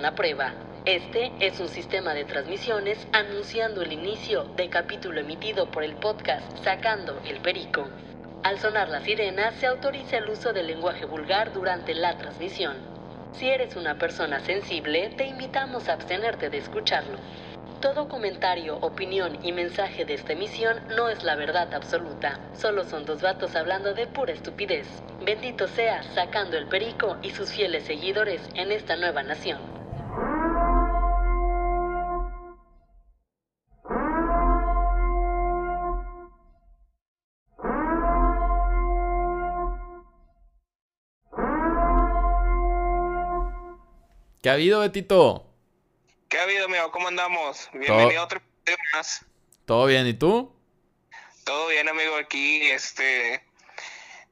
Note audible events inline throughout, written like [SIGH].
una prueba. Este es un sistema de transmisiones anunciando el inicio de capítulo emitido por el podcast Sacando el Perico. Al sonar la sirena, se autoriza el uso del lenguaje vulgar durante la transmisión. Si eres una persona sensible, te invitamos a abstenerte de escucharlo. Todo comentario, opinión y mensaje de esta emisión no es la verdad absoluta. Solo son dos vatos hablando de pura estupidez. Bendito sea sacando el perico y sus fieles seguidores en esta nueva nación. ¿Qué ha habido, Betito? ¿Qué ha habido, amigo? ¿Cómo andamos? Bienvenido a otro episodio más. ¿Todo bien? ¿Y tú? Todo bien, amigo, aquí, este...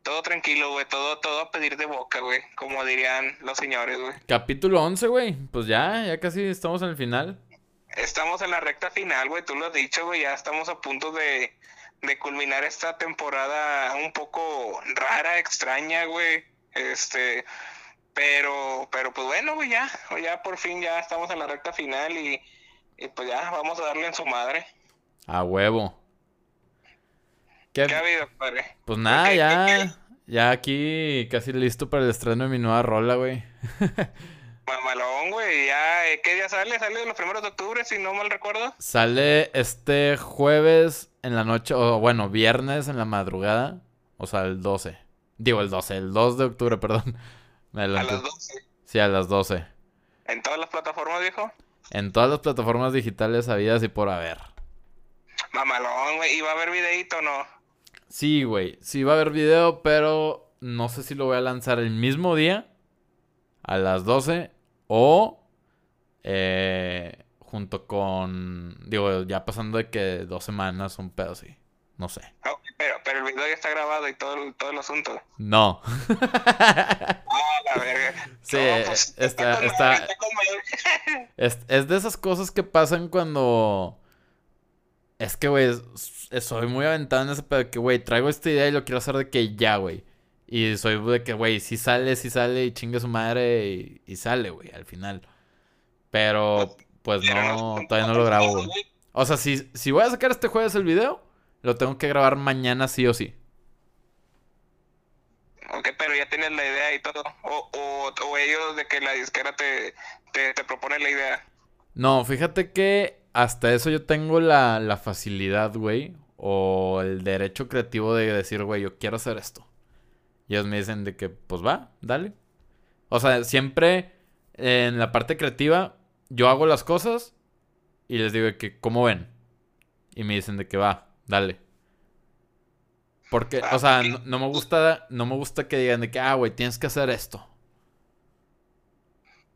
Todo tranquilo, güey, todo, todo a pedir de boca, güey, como dirían los señores, güey. Capítulo 11, güey. Pues ya, ya casi estamos en el final. Estamos en la recta final, güey, tú lo has dicho, güey, ya estamos a punto de, de culminar esta temporada un poco rara, extraña, güey. Este, pero, pero pues bueno, güey, ya, ya por fin ya estamos en la recta final y, y pues ya vamos a darle en su madre. A huevo. ¿Qué, ha habido, padre? Pues nada, ya, ya aquí casi listo para el estreno de mi nueva rola, güey. [LAUGHS] Mamalón, güey, ya, eh, ¿qué día sale? ¿Sale los primeros de octubre, si no mal recuerdo? Sale este jueves en la noche, o bueno, viernes en la madrugada, o sea, el 12. Digo, el 12, el 2 de octubre, [LAUGHS] perdón. A las 12. Sí, a las 12. ¿En todas las plataformas, viejo? En todas las plataformas digitales habidas y por haber. Mamalón, güey. ¿Y va a haber videito o no? Sí, güey. Sí va a haber video, pero no sé si lo voy a lanzar el mismo día, a las 12, o eh, junto con, digo, ya pasando de que dos semanas, un pedo así. No sé. Pero, pero el video ya está grabado y todo, el- todo el asunto. No. [LAUGHS] Ah, la verga. Sí, No, pues, está- está-. [LAUGHS] Es, es de esas cosas que pasan cuando... Es que, güey, soy muy aventado en ese pedo de que, güey, traigo esta idea y lo quiero hacer de que ya, güey. Y soy de que, güey, si sale, si sale y chingue su madre y, y sale, güey, al final. Pero, pues no, todavía no lo grabo, güey. O sea, si, si voy a sacar este jueves el video, lo tengo que grabar mañana sí o sí. Ok, pero ya tienes la idea y todo. O, o, o ellos de que la disquera te, te, te propone la idea. No, fíjate que hasta eso yo tengo la, la facilidad, güey, o el derecho creativo de decir, güey, yo quiero hacer esto. Y ellos me dicen de que, pues va, dale. O sea, siempre en la parte creativa, yo hago las cosas y les digo de que, ¿cómo ven? Y me dicen de que va, dale. Porque, o sea, no, no me gusta, no me gusta que digan de que, ah, güey, tienes que hacer esto.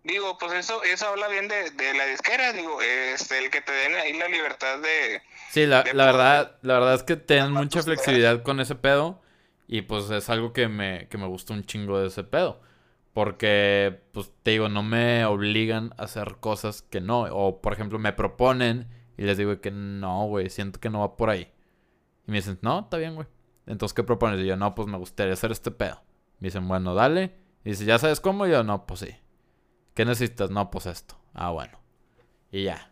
Digo, pues eso, eso habla bien de, de la disquera, digo, este, el que te den ahí la libertad de... Sí, la, de la verdad, la verdad es que tienen mucha flexibilidad con ese pedo. Y pues es algo que me, que me gusta un chingo de ese pedo. Porque, pues te digo, no me obligan a hacer cosas que no. O por ejemplo, me proponen y les digo que no, güey, siento que no va por ahí. Y me dicen, no, está bien, güey. Entonces, ¿qué propones? Y yo, no, pues me gustaría hacer este pedo. Me dicen, bueno, dale. Y dice, ¿ya sabes cómo? Y yo, no, pues sí. ¿Qué necesitas? No, pues esto. Ah, bueno. Y ya.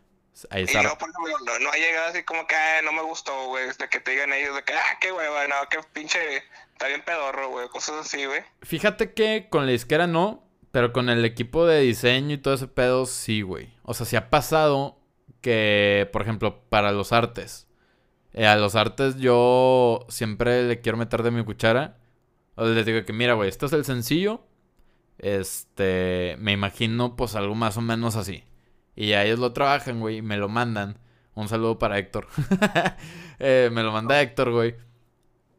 Ahí Y está. no, por ejemplo, no, no ha llegado así como que "Ah, no me gustó, güey, de que te digan ellos de que, ah, qué hueva, no, qué pinche, está bien pedorro, güey, cosas así, güey. Fíjate que con la disquera no, pero con el equipo de diseño y todo ese pedo sí, güey. O sea, sí ha pasado que, por ejemplo, para los artes. Eh, a los artes yo siempre le quiero meter de mi cuchara. Les digo que, mira, güey, este es el sencillo. Este, me imagino pues algo más o menos así. Y ya ellos lo trabajan, güey, y me lo mandan. Un saludo para Héctor. [LAUGHS] Eh, me lo manda Héctor, güey.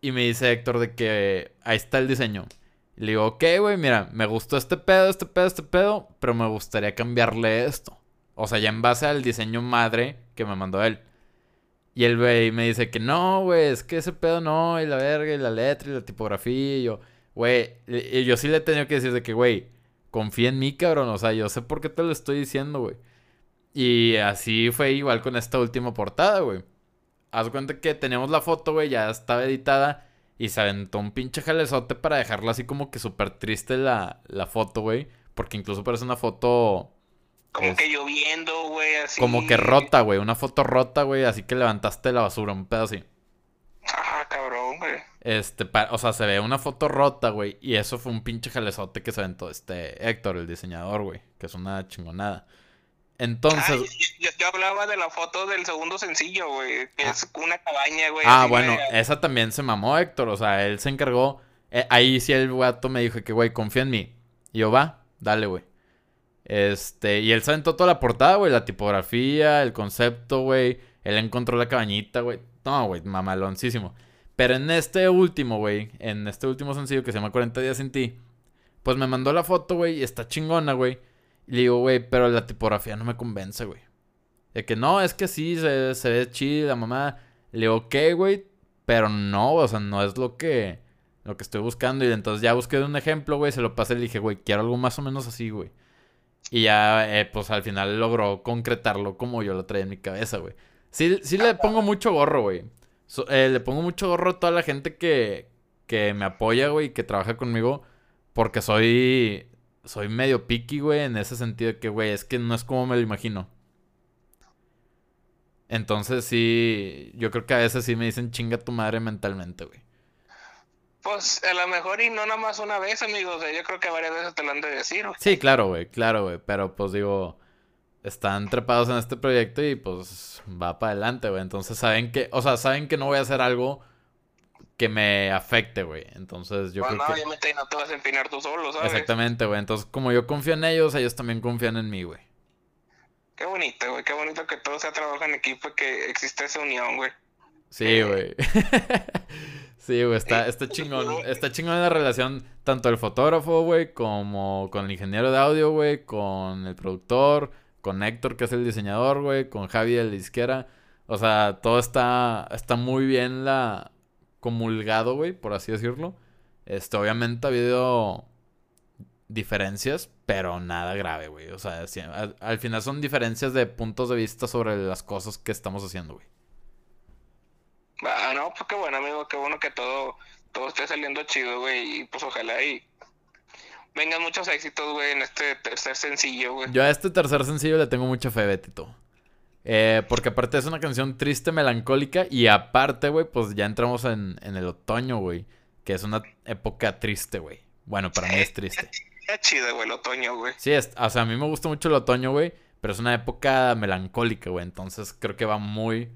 Y me dice Héctor de que ahí está el diseño. Le digo, ok, güey, mira, me gustó este pedo, este pedo, este pedo, pero me gustaría cambiarle esto. O sea, ya en base al diseño madre que me mandó él. Y el güey me dice que no, güey, es que ese pedo no, y la verga, y la letra, y la tipografía, y yo, güey, y yo sí le he tenido que decir de que, güey, confía en mí, cabrón, o sea, yo sé por qué te lo estoy diciendo, güey. Y así fue igual con esta última portada, güey. Haz cuenta que teníamos la foto, güey, ya estaba editada. Y se aventó un pinche jalezote para dejarla así como que súper triste la, la foto, güey. Porque incluso parece una foto Como Es- que lloviendo, güey, así. Como que rota, güey. Una foto rota, güey. Así que levantaste la basura, un pedo así. Ah, cabrón, güey. Este, o sea, se ve una foto rota, güey. Y eso fue un pinche jalezote que se aventó este Héctor, el diseñador, güey. Que es una chingonada. Entonces. Ay, yo, yo hablaba de la foto del segundo sencillo, güey. Que es una cabaña, güey. Ah, bueno, esa también se mamó Héctor, o sea, él se encargó. eh, ahí sí el guato me dijo que, güey, confía en mí. Y yo, va, dale, güey. Este, y él se aventó toda la portada, güey, la tipografía, el concepto, güey. Él encontró la cabañita, güey. No, güey, mamaloncísimo. Pero en este último, güey, en este último sencillo que se llama 40 días sin ti, pues me mandó la foto, güey, y está chingona, güey. Y le digo, güey, pero la tipografía no me convence, güey. De que no, es que sí, se, se ve chida, mamá. Le digo, ok, güey, pero no, o sea, no es lo que, lo que estoy buscando. Y entonces ya busqué un ejemplo, güey, se lo pasé y le dije, güey, quiero algo más o menos así, güey. Y ya, eh, pues al final logró concretarlo como yo lo traía en mi cabeza, güey. Sí, sí le pongo mucho gorro, güey. Eh, le pongo mucho gorro a toda la gente que, que me apoya, güey, que trabaja conmigo. Porque soy, soy medio picky, güey, en ese sentido que, güey, es que no es como me lo imagino. Entonces sí, yo creo que a veces sí me dicen chinga tu madre mentalmente, güey. Pues a lo mejor y no nada más una vez, amigos. O sea, yo creo que varias veces te lo han de decir, güey. Sí, claro, güey, claro, güey. Pero pues digo, están trepados en este proyecto y pues va para adelante, güey. Entonces saben que, o sea, saben que no voy a hacer algo que me afecte, güey. Entonces yo Bueno, creo que... obviamente no te vas a empinar tú solo, ¿sabes? Exactamente, güey. Entonces como yo confío en ellos, ellos también confían en mí, güey. Qué bonito, güey. Qué bonito que todo sea trabajo en equipo y que existe esa unión, güey. Sí, güey. [LAUGHS] Sí, güey, está, está chingón. Está chingón la relación tanto el fotógrafo, güey, como con el ingeniero de audio, güey, con el productor, con Héctor, que es el diseñador, güey, con Javi, el disquera. O sea, todo está, está muy bien la comulgado, güey, por así decirlo. Este, obviamente ha habido diferencias, pero nada grave, güey. O sea, al final son diferencias de puntos de vista sobre las cosas que estamos haciendo, güey. Ah, no, pues qué bueno, amigo. Qué bueno que todo, todo esté saliendo chido, güey. Y pues ojalá y vengan muchos éxitos, güey, en este tercer sencillo, güey. Yo a este tercer sencillo le tengo mucha fe, Betito. Eh, porque aparte es una canción triste, melancólica. Y aparte, güey, pues ya entramos en, en el otoño, güey. Que es una época triste, güey. Bueno, para mí es [LAUGHS] triste. Está chido, güey, el otoño, güey. Sí, es, o sea, a mí me gusta mucho el otoño, güey. Pero es una época melancólica, güey. Entonces creo que va muy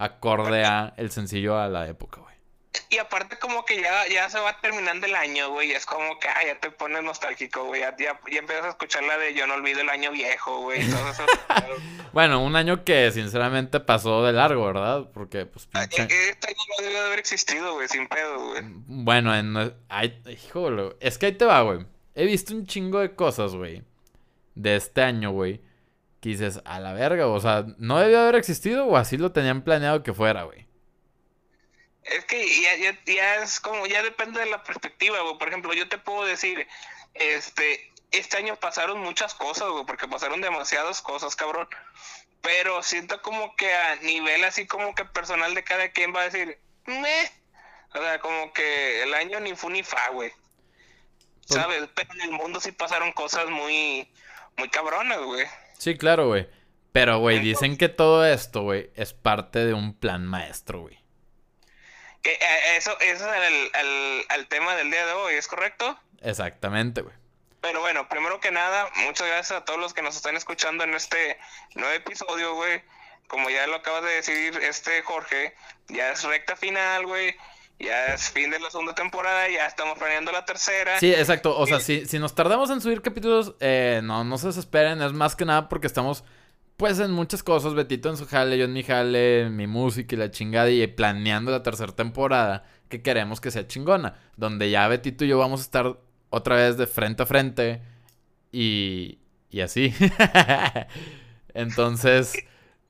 acorde a el sencillo a la época, güey. Y aparte como que ya, ya se va terminando el año, güey. Es como que, ah, ya te pones nostálgico, güey. Ya, ya, ya empiezas a escuchar la de Yo no olvido el año viejo, güey. eso. [LAUGHS] Bueno, un año que sinceramente pasó de largo, ¿verdad? Porque, pues, pinche- Este año no debe de haber existido, güey, sin pedo, güey. Bueno, en... Ay, híjole, es que ahí te va, güey. He visto un chingo de cosas, güey. De este año, güey. Que dices, a la verga, o sea, ¿no debió haber existido o así lo tenían planeado que fuera, güey? Es que ya, ya, ya es como, ya depende de la perspectiva, güey. Por ejemplo, yo te puedo decir, este, este año pasaron muchas cosas, güey, porque pasaron demasiadas cosas, cabrón. Pero siento como que a nivel así como que personal de cada quien va a decir, meh. O sea, como que el año ni fu ni fa, güey. Pues- ¿Sabes? Pero en el mundo sí pasaron cosas muy, muy cabronas, güey. Sí, claro, güey. Pero, güey, dicen que todo esto, güey, es parte de un plan maestro, güey. Que eh, eso, eso es el, el, el tema del día de hoy, ¿es correcto? Exactamente, güey. Pero bueno, primero que nada, muchas gracias a todos los que nos están escuchando en este nuevo episodio, güey. Como ya lo acaba de decir este Jorge, ya es recta final, güey. Ya es fin de la segunda temporada, ya estamos planeando la tercera. Sí, exacto. O sea, si, si nos tardamos en subir capítulos, eh, no, no se desesperen. Es más que nada porque estamos, pues, en muchas cosas. Betito en su jale, yo en mi jale, mi música y la chingada. Y planeando la tercera temporada que queremos que sea chingona. Donde ya Betito y yo vamos a estar otra vez de frente a frente. Y, y así. [LAUGHS] Entonces,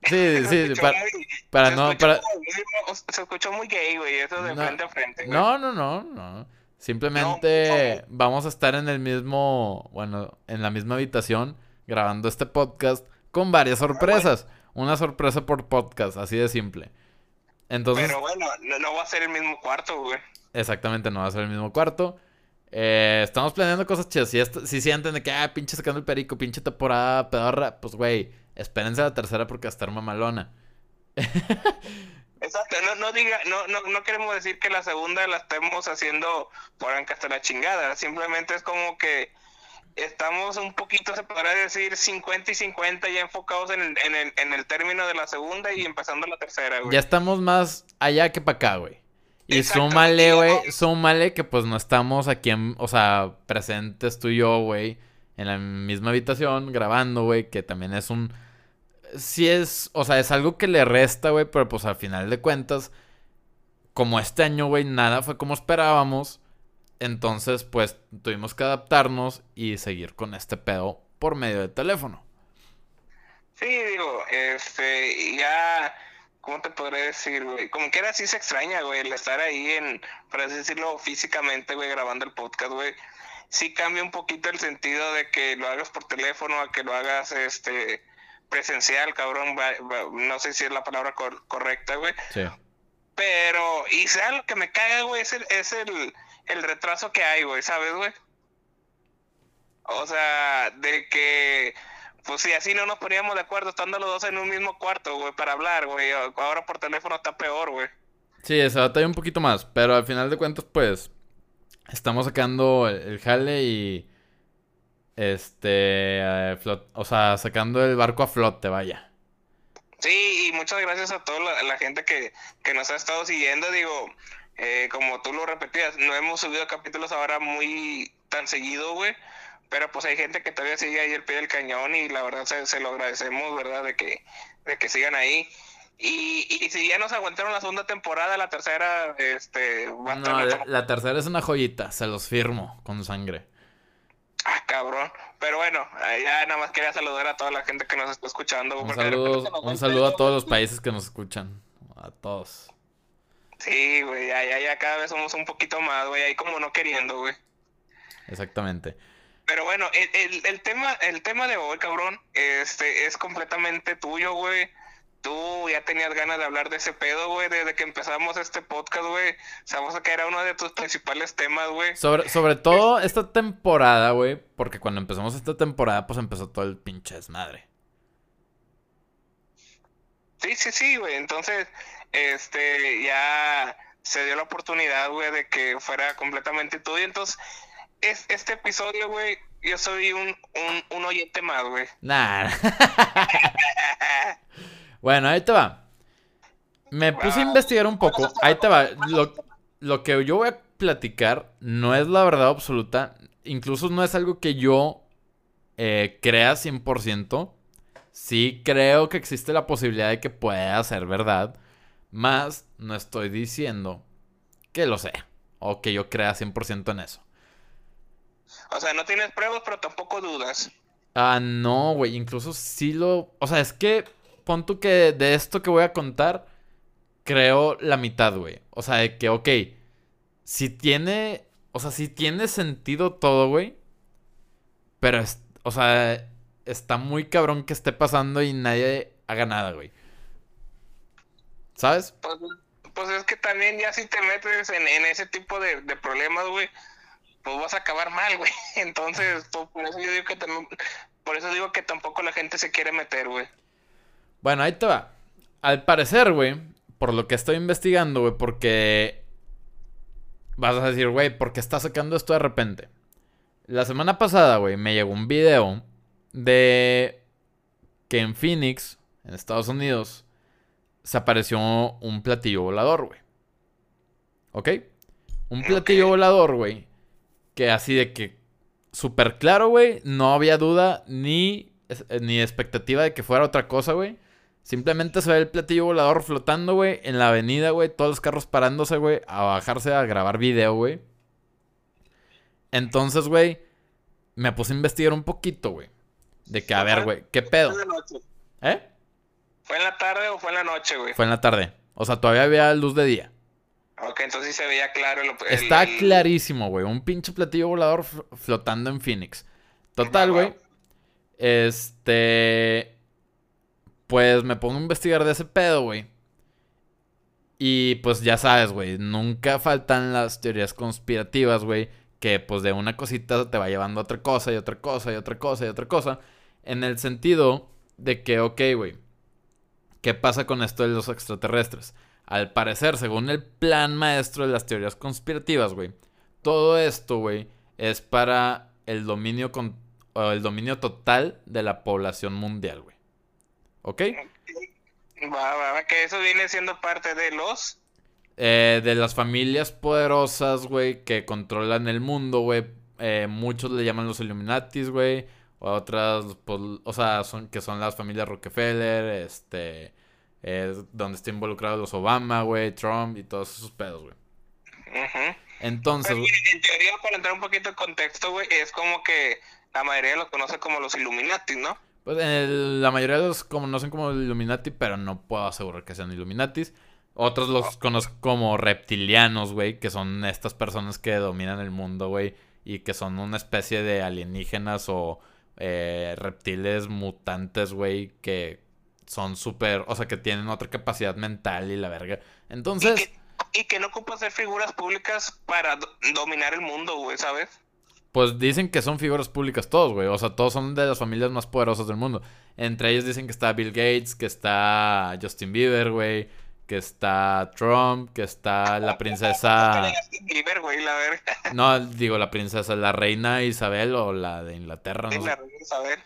[LAUGHS] sí, sí, para, muy- para se no... escuchó Para, muy- se escuchó muy gay, güey, eso de No, frente a frente, güey. No, no, no, no. Simplemente vamos a estar en el mismo, bueno, en la misma habitación grabando este podcast con varias sorpresas. Una sorpresa por podcast, así de simple. Entonces, Pero bueno, no, no va a ser el mismo cuarto, güey. exactamente, no va a ser el mismo cuarto. Eh, estamos planeando cosas chidas. Si, si sienten de que, ah, pinche sacando el perico, pinche temporada pedorra, pues, güey, espérense a la tercera porque va a estar mamalona. Exacto, no, no diga, no, no, no queremos decir que la segunda la estemos haciendo por hasta la chingada, simplemente es como que estamos un poquito, se podrá decir, 50 y 50 ya enfocados en el, en el, en el término de la segunda y empezando la tercera, güey. Ya estamos más allá que para acá, güey. Y súmale, güey, no- súmale que pues no estamos aquí, en, o sea, presentes tú y yo, güey, en la misma habitación grabando, güey, que también es un... Sí es, o sea, es algo que le resta, güey, pero pues al final de cuentas, como este año, güey, nada fue como esperábamos, entonces pues tuvimos que adaptarnos y seguir con este pedo por medio de teléfono. Sí, digo, este, ya, ¿cómo te podré decir, güey? Como que era así se extraña, güey, el estar ahí en, por así decirlo, físicamente, güey, grabando el podcast, güey. Sí cambia un poquito el sentido de que lo hagas por teléfono a que lo hagas, este, presencial, cabrón. va- va- no sé si es la palabra cor- correcta, güey. Sí. Pero, y sea lo que me caga, güey, es el, es el, el retraso que hay, güey, ¿sabes, güey? O sea, de que, pues si así no nos poníamos de acuerdo estando los dos en un mismo cuarto, güey, para hablar, güey. Ahora por teléfono está peor, güey. Sí, se batalla un poquito más, pero al final de cuentas, pues, estamos sacando el, jale y, este, flot- o sea, sacando el barco a flote, vaya. Sí, y muchas gracias a toda la, la gente que, que nos ha estado siguiendo. Digo, eh, como tú lo repetías, no hemos subido capítulos ahora muy tan seguido, güey. Pero pues hay gente que todavía sigue ahí el pie del cañón y la verdad se, se lo agradecemos, ¿verdad? De que, de que sigan ahí. Y, y si ya nos aguantaron la segunda temporada, la tercera, este, va a No, la, tercera es una joyita, se los firmo con sangre. Ah, cabrón. Pero bueno, eh, ya nada más quería saludar a toda la gente que nos está escuchando. Un saludo, un saludo a todos los países que nos escuchan, a todos. Sí, güey, ya, ya, ya cada vez somos un poquito más, güey, ahí como no queriendo, güey. Exactamente. Pero bueno, el, el, el tema, el tema de hoy, cabrón, este, es completamente tuyo, güey. Tú ya tenías ganas de hablar de ese pedo, güey, desde que empezamos este podcast, güey. Sabemos que era uno de tus principales temas, güey. Sobre, sobre todo esta temporada, güey, porque cuando empezamos esta temporada, pues empezó todo el pinche desmadre. Sí, sí, sí, güey. Entonces, este, ya se dio la oportunidad, güey, de que fuera completamente tuyo. Entonces, es, este episodio, güey, yo soy un, un, un oyente más, güey. Nah. [LAUGHS] [LAUGHS] bueno, ahí te va. Me puse a investigar un poco. Ahí te va. Lo, lo que yo voy a platicar no es la verdad absoluta. Incluso no es algo que yo eh, crea 100%. Sí creo que existe la posibilidad de que pueda ser verdad. Más no estoy diciendo que lo sea. O que yo crea 100% en eso. O sea, no tienes pruebas, pero tampoco dudas. Ah, no, güey. Incluso sí lo. O sea, es que. Pon tú que de esto que voy a contar. Creo la mitad, güey. O sea, de que, ok. Si tiene. O sea, si tiene sentido todo, güey. Pero es. O sea. Está muy cabrón que esté pasando y nadie haga nada, güey. ¿Sabes? Pues, pues es que también ya si te metes en, ese tipo de, de problemas, güey, pues vas a acabar mal, güey. [LAUGHS] Entonces, pues, por eso yo digo que también, por eso digo que tampoco la gente se quiere meter, güey. Bueno, ahí te va. Al parecer, güey, por lo que estoy investigando, güey, porque vas a decir, güey, ¿por qué estás sacando esto de repente? La semana pasada, güey, me llegó un video de que en Phoenix, en Estados Unidos, se apareció un platillo volador, güey. ¿Ok? Un platillo volador, güey, que así de que súper claro, güey, no había duda ni, ni expectativa de que fuera otra cosa, güey. Simplemente se ve el platillo volador flotando, güey, en la avenida, güey. Todos los carros parándose, güey, a bajarse a grabar video, güey. Entonces, güey, me puse a investigar un poquito, güey. De que, a ver, güey, ¿qué pedo? Fue en la noche. ¿Eh? ¿Fue en la tarde o fue en la noche, güey? Fue en la tarde. O sea, todavía había luz de día. Ok, entonces sí se veía claro. el- el- Está el- clarísimo, güey. Un pinche platillo volador fl- flotando en Phoenix. Total, güey. Este. Pues me pongo a investigar de ese pedo, güey. Y pues ya sabes, güey. Nunca faltan las teorías conspirativas, güey. que pues de una cosita te va llevando a otra cosa y otra cosa y otra cosa y otra cosa. En el sentido de que, ok, güey, ¿qué pasa con esto de los extraterrestres? Al parecer, según el plan maestro de las teorías conspirativas, güey, todo esto, güey, es para el dominio, con, el dominio total de la población mundial, güey. ¿Ok? Va, va, va, que eso viene siendo parte de los... Eh, de las familias poderosas, güey, que controlan el mundo, güey. Eh, muchos le llaman los Illuminatis, güey. Otras, pues, o sea, son, que son las familias Rockefeller, este, eh, donde está involucrado los Obama, güey, Trump y todos esos pedos, güey. Entonces, güey. En teoría, para entrar un poquito en contexto, güey, es como que la mayoría los conoce como los Illuminati, ¿no? Pues la mayoría de los conocen como Illuminati, pero no puedo asegurar que sean Illuminatis. Otros los conozco como reptilianos, güey, que son estas personas que dominan el mundo, güey, y que son una especie de alienígenas o eh, reptiles mutantes, güey, que son súper, o sea, que tienen otra capacidad mental y la verga. Entonces... Y que, no ocupan ser figuras públicas para dominar el mundo, güey, ¿sabes? Pues dicen que son figuras públicas todos, güey. O sea, todos son de las familias más poderosas del mundo. Entre ellos dicen que está Bill Gates, que está Justin Bieber, güey que está Trump, que está la princesa... [LAUGHS] [LAUGHS] No, digo la princesa, la reina Isabel o la de Inglaterra, no La reina Isabel.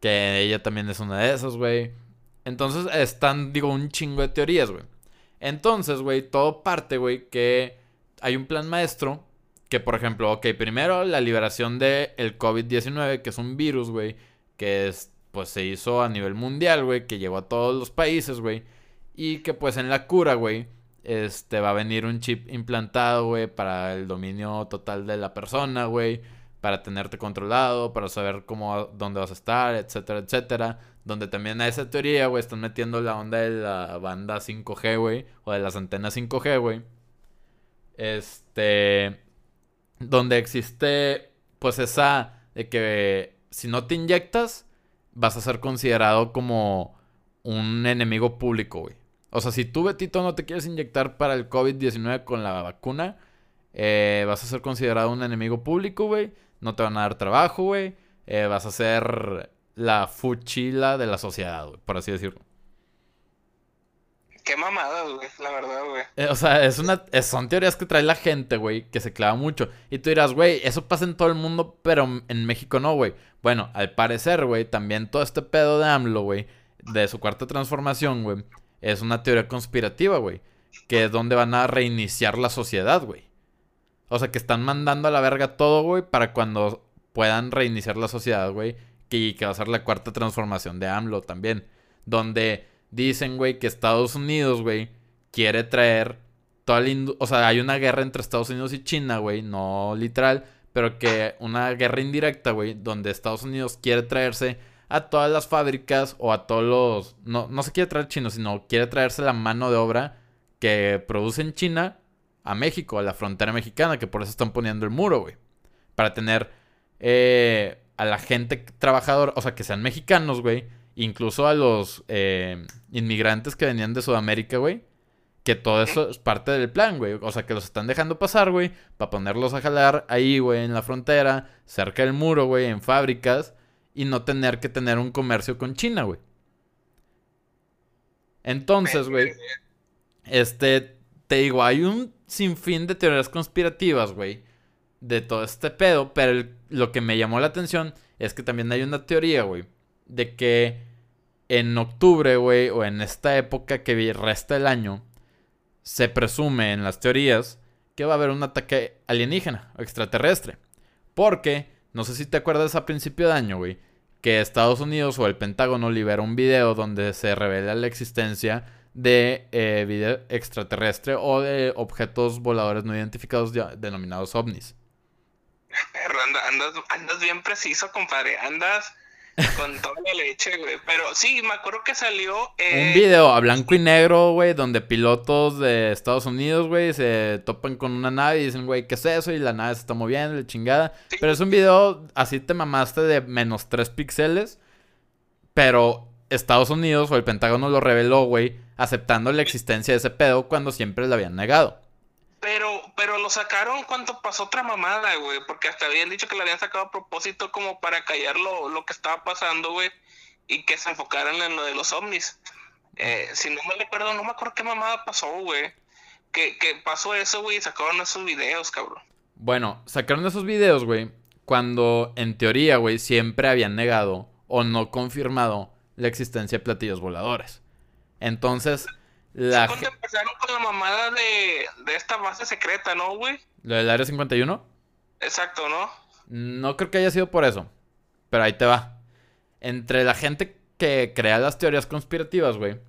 Que ella también es una de esas, güey. Entonces están, digo, un chingo de teorías, güey. Entonces, güey, todo parte, güey, que hay un plan maestro que, por ejemplo, ok, primero la liberación del el COVID-19, que es un virus, güey, que es, pues se hizo a nivel mundial, güey, que llegó a todos los países, güey y que pues en la cura, güey, este va a venir un chip implantado, güey, para el dominio total de la persona, güey, para tenerte controlado, para saber cómo dónde vas a estar, etcétera, etcétera. Donde también a esa teoría, güey, están metiendo la onda de la banda 5G, güey, o de las antenas 5G, güey. Este donde existe pues esa de que si no te inyectas vas a ser considerado como un enemigo público, güey. O sea, si tú, Betito, no te quieres inyectar para el COVID-19 con la vacuna, eh, vas a ser considerado un enemigo público, güey. No te van a dar trabajo, güey. Eh, vas a ser la fuchila de la sociedad, güey, por así decirlo. Qué mamada, güey, la verdad, güey. Eh, o sea, es una, son teorías que trae la gente, güey, que se clava mucho. Y tú dirás, güey, eso pasa en todo el mundo, pero en México no, güey. Bueno, al parecer, güey, también todo este pedo de AMLO, güey, de su cuarta transformación, güey, es una teoría conspirativa, güey. Que es donde van a reiniciar la sociedad, güey. O sea, que están mandando a la verga todo, güey, para cuando puedan reiniciar la sociedad, güey. Que, que va a ser la cuarta transformación de AMLO también. Donde dicen, güey, que Estados Unidos, güey, quiere traer toda la O sea, hay una guerra entre Estados Unidos y China, güey, no literal, pero que una guerra indirecta, güey, donde Estados Unidos quiere traerse a todas las fábricas o a todos los... No, no se quiere traer chino, sino quiere traerse la mano de obra que produce en China a México, a la frontera mexicana, que por eso están poniendo el muro, güey. Para tener eh, a la gente trabajadora, o sea, que sean mexicanos, güey. Incluso a los eh, inmigrantes que venían de Sudamérica, güey. Que todo eso es parte del plan, güey. O sea, que los están dejando pasar, güey. Para ponerlos a jalar ahí, güey, en la frontera. Cerca del muro, güey, en fábricas y no tener que tener un comercio con China, güey. Entonces, güey, este, te digo, hay un sinfín de teorías conspirativas, güey, de todo este pedo, pero lo que me llamó la atención es que también hay una teoría, güey, de que en octubre, güey, o en esta época que resta el año, se presume en las teorías que va a haber un ataque alienígena o extraterrestre. Porque no sé si te acuerdas a principio de año, güey, que Estados Unidos o el Pentágono libera un video donde se revela la existencia de eh, vida extraterrestre o de objetos voladores no identificados denominados ovnis. andas bien preciso, compadre. Andas con toda la leche, güey. Pero sí, me acuerdo que salió. Eh, un video a blanco y negro, güey, donde pilotos de Estados Unidos, güey, se topan con una nave y dicen, güey, ¿qué es eso? Y la nave se está moviendo, la chingada. Pero es un video, así te mamaste de menos 3 píxeles. Pero Estados Unidos o el Pentágono lo reveló, güey, aceptando la existencia de ese pedo cuando siempre le habían negado. Pero, pero lo sacaron cuando pasó otra mamada, güey, porque hasta habían dicho que lo habían sacado a propósito como para callar lo, lo que estaba pasando, güey, y que se enfocaran en lo de los ovnis. Eh, si no me recuerdo, no me acuerdo qué mamada pasó, güey. Que, que pasó eso, güey, y sacaron esos videos, cabrón. Bueno, sacaron esos videos, güey, cuando en teoría, güey, siempre habían negado o no confirmado la existencia de platillos voladores. Entonces, la... Cuando empezaron con la mamada de, de esta base secreta, ¿no, güey? ¿Lo del Área 51? Exacto, ¿no? No creo que haya sido por eso. Pero ahí te va. Entre la gente que crea las teorías conspirativas, güey,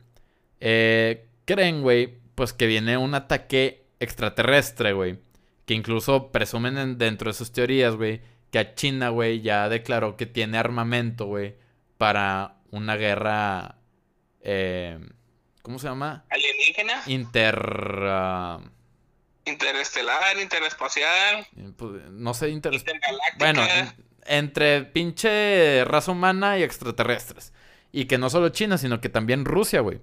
eh, creen, güey, pues que viene un ataque extraterrestre, güey. Que incluso presumen dentro de sus teorías, güey, que a China, güey, ya declaró que tiene armamento, güey, para una guerra... Eh, ¿Cómo se llama? Alienígena. Inter... ah, Interestelar, interespacial, pues, no sé, inter... intergaláctica. Bueno, en- entre pinche raza humana y extraterrestres. Y que no solo China, sino que también Rusia, güey.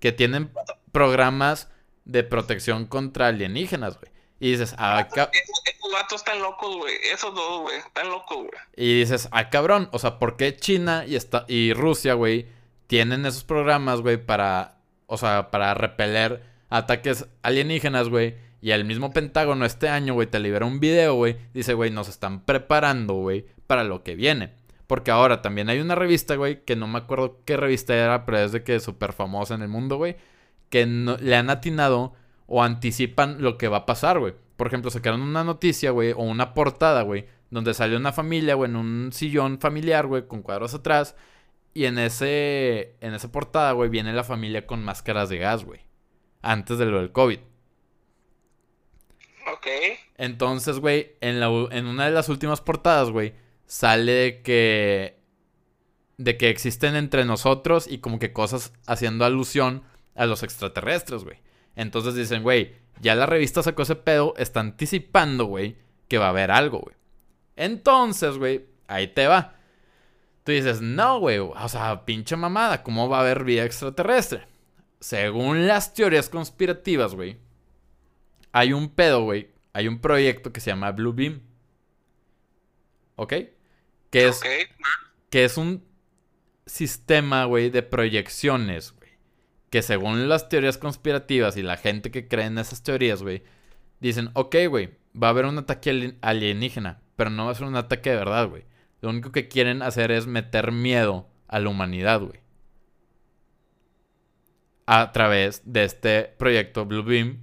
Que tienen programas de protección contra alienígenas, güey. Y dices, ah, ca- Esos, esos vatos están locos, güey. Esos dos, güey. Están locos, güey. y dices, ah, cabrón. O sea, ¿por qué China y, esta y Rusia, güey, tienen esos programas, güey, para, o sea, para repeler ataques alienígenas, güey? Y el mismo Pentágono este año, güey, te libera un video, güey. Dice, güey, nos están preparando, güey, para lo que viene. Porque ahora también hay una revista, güey, que no me acuerdo qué revista era, pero es de que es súper famosa en el mundo, güey. Que no- le han atinado o anticipan lo que va a pasar, güey. Por ejemplo, sacaron una noticia, güey, o una portada, güey, donde salió una familia, güey, en un sillón familiar, güey, con cuadros atrás. Y en ese, en esa portada, güey, viene la familia con máscaras de gas, güey. Antes de lo del COVID. Ok. Entonces, güey, en, la en una de las últimas portadas, güey, sale de que. de que existen entre nosotros y como que cosas haciendo alusión a los extraterrestres, güey. Entonces dicen, güey, ya la revista sacó ese pedo, está anticipando, güey, que va a haber algo, güey. Entonces, güey, ahí te va. Tú dices, no, güey, o sea, pinche mamada, ¿cómo va a haber vida extraterrestre? Según las teorías conspirativas, güey, hay un pedo, güey. Hay un proyecto que se llama Blue Beam. ¿Ok? Que es, que es un sistema, güey, de proyecciones, güey. Que según las teorías conspirativas y la gente que cree en esas teorías, güey, dicen, ok, güey, va a haber un ataque ali- alienígena, pero no va a ser un ataque de verdad, güey. Lo único que quieren hacer es meter miedo a la humanidad, güey. A través de este proyecto Blue Beam,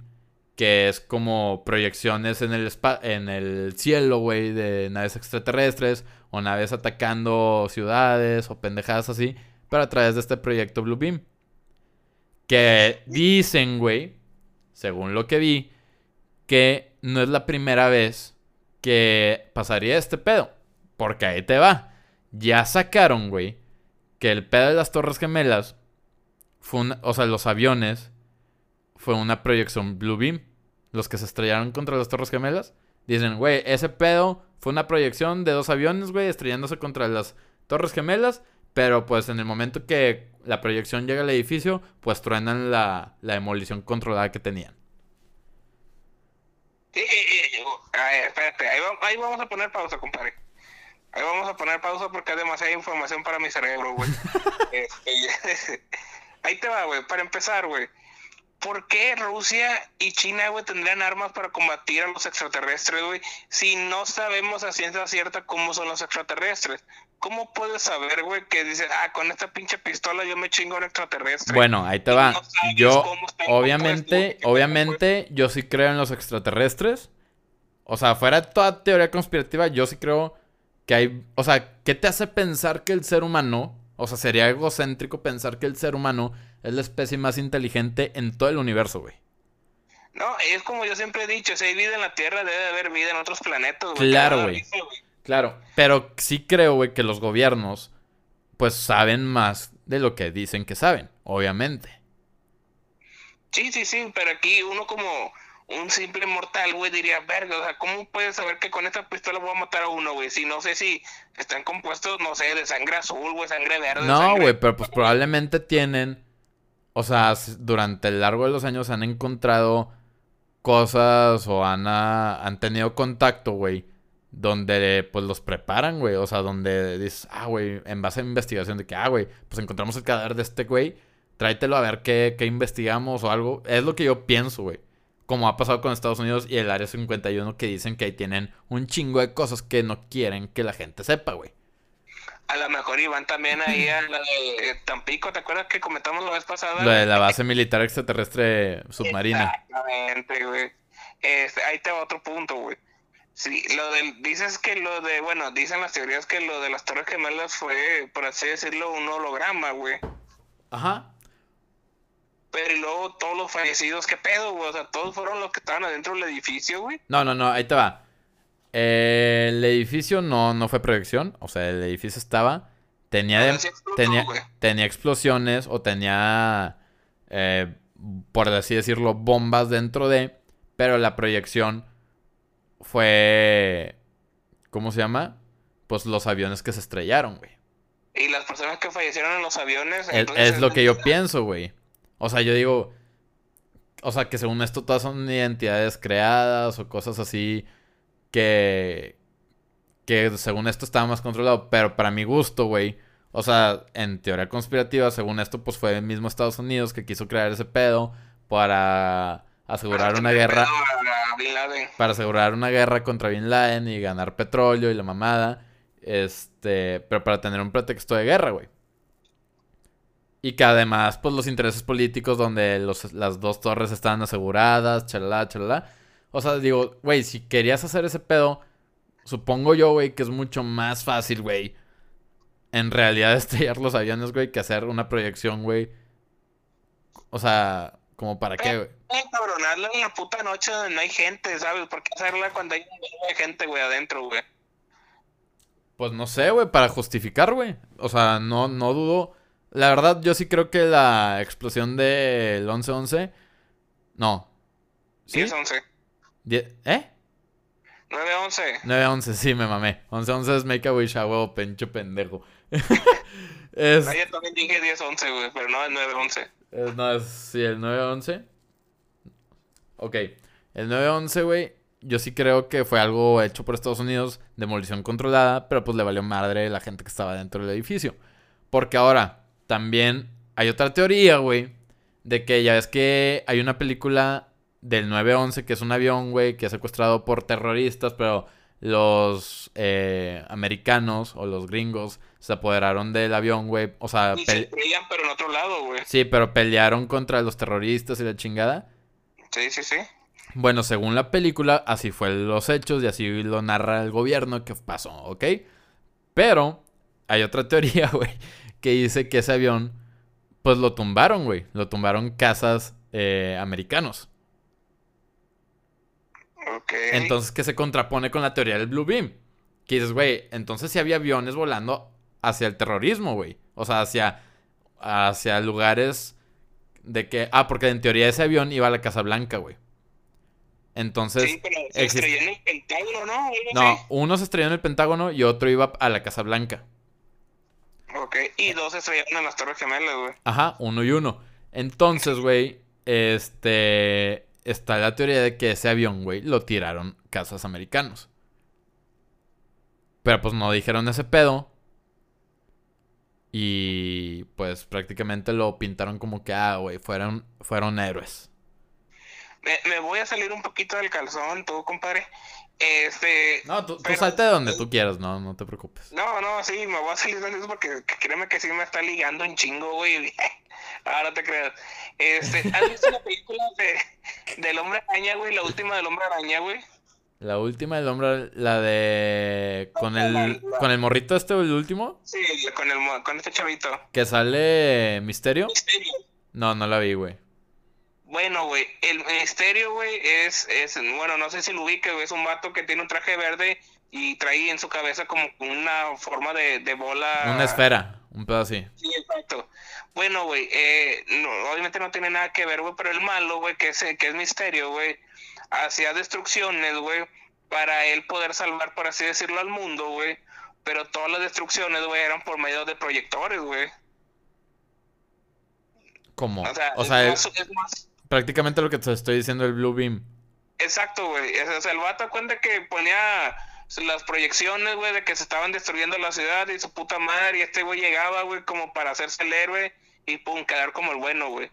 que es como proyecciones en el, en el cielo, güey, de naves extraterrestres o naves atacando ciudades o pendejadas así, pero a través de este proyecto Blue Beam. Que dicen, güey, según lo que vi, que no es la primera vez que pasaría este pedo. Porque ahí te va. Ya sacaron, güey, que el pedo de las Torres Gemelas fue una, o sea, los aviones fue una proyección Blue Beam. Los que se estrellaron contra las Torres Gemelas. Dicen, güey, ese pedo fue una proyección de dos aviones, güey, estrellándose contra las Torres Gemelas. Pero pues en el momento que la proyección llega al edificio, pues truenan la, la demolición controlada que tenían. Sí, espérate, ahí, ahí vamos a poner pausa, compadre. Ahí vamos a poner pausa porque es demasiada información para mi cerebro, güey. [LAUGHS] Este, [LAUGHS] ahí te va, güey. Para empezar, güey. ¿Por qué Rusia y China, güey, tendrían armas para combatir a los extraterrestres, güey? Si no sabemos a ciencia cierta cómo son los extraterrestres. ¿Cómo puedes saber, güey, que dices, ah, con esta pinche pistola yo me chingo a un extraterrestre? Bueno, ahí te va. no Yo, obviamente, obviamente, yo sí creo en los extraterrestres. O sea, fuera de toda teoría conspirativa, yo sí creo que hay... O sea, ¿qué te hace pensar que el ser humano... O sea, sería egocéntrico pensar que el ser humano es la especie más inteligente en todo el universo, güey. No, es como yo siempre he dicho, si hay vida en la Tierra, debe de haber vida en otros planetas, güey. Claro, güey. Claro. Pero sí creo, güey, que los gobiernos, pues saben más de lo que dicen que saben, obviamente. Sí, sí, sí, pero aquí uno como un simple mortal, güey, diría, verga, o sea, ¿cómo puedes saber que con esta pistola voy a matar a uno, güey? Si no sé si están compuestos, no sé, de sangre azul, güey, sangre verde. No, güey, pero pues probablemente tienen, o sea, durante el largo de los años han encontrado cosas o han, ah, han tenido contacto, güey, donde pues los preparan, güey. O sea, donde dices, ah, güey, en base a investigación de que, ah, güey, pues encontramos el cadáver de este güey, tráetelo a ver qué, qué investigamos o algo. Es lo que yo pienso, güey. Como ha pasado con Estados Unidos y el Área 51 que dicen que ahí tienen un chingo de cosas que no quieren que la gente sepa, güey. A lo mejor iban también ahí a la de Tampico, ¿te acuerdas que comentamos la vez pasada? Lo de la base militar extraterrestre submarina. Exactamente, güey. Este, ahí te va otro punto, güey. Sí, lo del, dices que lo de, bueno, dicen las teorías que lo de las Torres Gemelas fue, por así decirlo, un holograma, güey. Ajá. Pero y luego todos los fallecidos, ¿qué pedo, güey? O sea, todos fueron los que estaban adentro del edificio, güey. No, no, no, ahí te va. el edificio no, no fue proyección, o sea, el edificio estaba, tenía, de- explotó, tenía, tenía explosiones o tenía, eh, por así decirlo, bombas dentro de, pero la proyección fue, ¿cómo se llama? Pues los aviones que se estrellaron, güey. Y las personas que fallecieron en los aviones. Es, entonces, es lo que yo pienso, güey. O sea, yo digo, o sea, que según esto todas son identidades creadas o cosas así que, que según esto estaba más controlado, pero para mi gusto, güey. O sea, en teoría conspirativa, según esto, pues fue el mismo Estados Unidos que quiso crear ese pedo para asegurar una guerra, para asegurar una guerra contra Bin Laden y ganar petróleo y la mamada. Este, pero para tener un pretexto de guerra, güey. Y que además, pues los intereses políticos donde los, las dos torres estaban aseguradas, chalala, chalala. O sea, digo, güey, si querías hacer ese pedo, supongo yo, güey, que es mucho más fácil, güey. En realidad [LAUGHS] estrellar los aviones, güey, que hacer una proyección, güey. O sea, como para qué, güey. Eh, cabronarla en la puta noche donde no hay gente, ¿sabes? ¿Por qué hacerla cuando hay un chingo de gente, güey, adentro, güey? Pues no sé, güey, para justificar, güey. O sea, no, no dudo. La verdad, yo sí creo que la explosión del 11-11. No. ¿Sí? 10-11. Die- ¿Eh? 9-11. 9-11, sí, me mamé. 11-11 es Make a Wish, a huevo, pencho pendejo. [LAUGHS] es, yo también dije 10-11, güey, pero no es 9-11. es- No, es. Sí, el 9-11. Ok. El 9-11, güey. Yo sí creo que fue algo hecho por Estados Unidos, demolición controlada, pero pues le valió madre la gente que estaba dentro del edificio. Porque ahora, también hay otra teoría, güey, de que ya ves que hay una película del 911 que es un avión, güey, que es secuestrado por terroristas, pero los eh, americanos o los gringos se apoderaron del avión, güey. O sea, Y se pero en otro lado, güey. sí, pero pelearon contra los terroristas y la chingada. Sí, sí, sí. Bueno, según la película, así fue los hechos y así lo narra el gobierno que pasó, ¿ok? Pero hay otra [LAUGHS] teoría, güey, que dice que ese avión, pues lo tumbaron, güey. Lo tumbaron casas eh, americanos. Entonces, que se contrapone con la teoría del Blue Beam. Que dices, güey, entonces sí había aviones volando hacia el terrorismo, güey. O sea, hacia, hacia lugares de que... Ah, porque en teoría ese avión iba a la Casa Blanca, güey. Entonces... sí, pero se estrelló en el Pentágono, ¿no? No, uno se estrelló en el Pentágono y otro iba a la Casa Blanca. Ok, y dos estrellaron en las Torres Gemelas, güey. Ajá, uno y uno. Entonces, güey, este... Está la teoría de que ese avión, güey, lo tiraron casas americanos. Pero pues no dijeron ese pedo. Y pues prácticamente lo pintaron como que, ah, güey, fueron, fueron héroes. Me, me voy a salir un poquito del calzón, tú, compadre. Este. No, tú, tú Pero- salte de donde tú quieras, no, no te preocupes. No, no, sí, me voy a salir de eso porque créeme que sí me está ligando en chingo, güey. [LAUGHS] Ahora te creas. Este, ¿has visto la película de, del hombre araña, güey? La última del hombre araña, güey. La última del hombre, la de... Con el, con el morrito este, el último, Sí, con, el, con este chavito. que sale Misterio. Misterio. No, no la vi, güey. Bueno, güey, el misterio, güey, es, es, bueno, no sé si lo ubique, güey, es un vato que tiene un traje verde y trae en su cabeza como una forma de, de bola. Una esfera, un pedo así. Sí, exacto. Bueno, güey, eh, no, obviamente no tiene nada que ver, güey, pero el malo, güey, que es, que es misterio, güey, hacía destrucciones, güey, para él poder salvar, por así decirlo, al mundo, güey. Pero todas las destrucciones, güey, eran por medio de proyectores, güey. ¿Cómo? O sea, O sea, es, es más- prácticamente lo que te estoy diciendo el Blue Beam. Exacto, güey. O sea, el vato cuenta que ponía las proyecciones, güey, de que se estaban destruyendo la ciudad y su puta madre, y este güey llegaba, güey, como para hacerse el héroe y pum, quedar como el bueno, güey.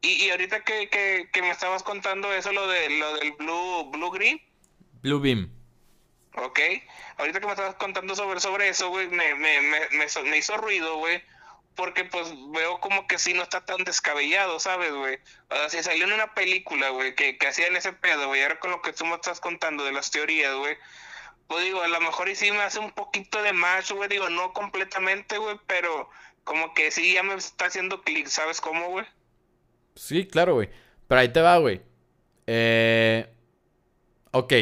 Y, y ahorita que, que, que me estabas contando eso, lo, de, lo del Blue, Blue Green. Blue Beam. Ok. Ahorita que me estabas contando sobre, sobre eso, güey, me, me, me, me, hizo ruido, güey. Porque pues veo como que sí no está tan descabellado, ¿sabes, güey? O sea, si salió en una película, güey, que, que hacían ese pedo, güey, ahora con lo que tú me estás contando de las teorías, güey, pues digo, a lo mejor y sí me hace un poquito de más, güey, digo, no completamente, güey, pero como que sí ya me está haciendo clic, ¿sabes cómo, güey? Sí, claro, güey. Pero ahí te va, güey. Eh... Ok.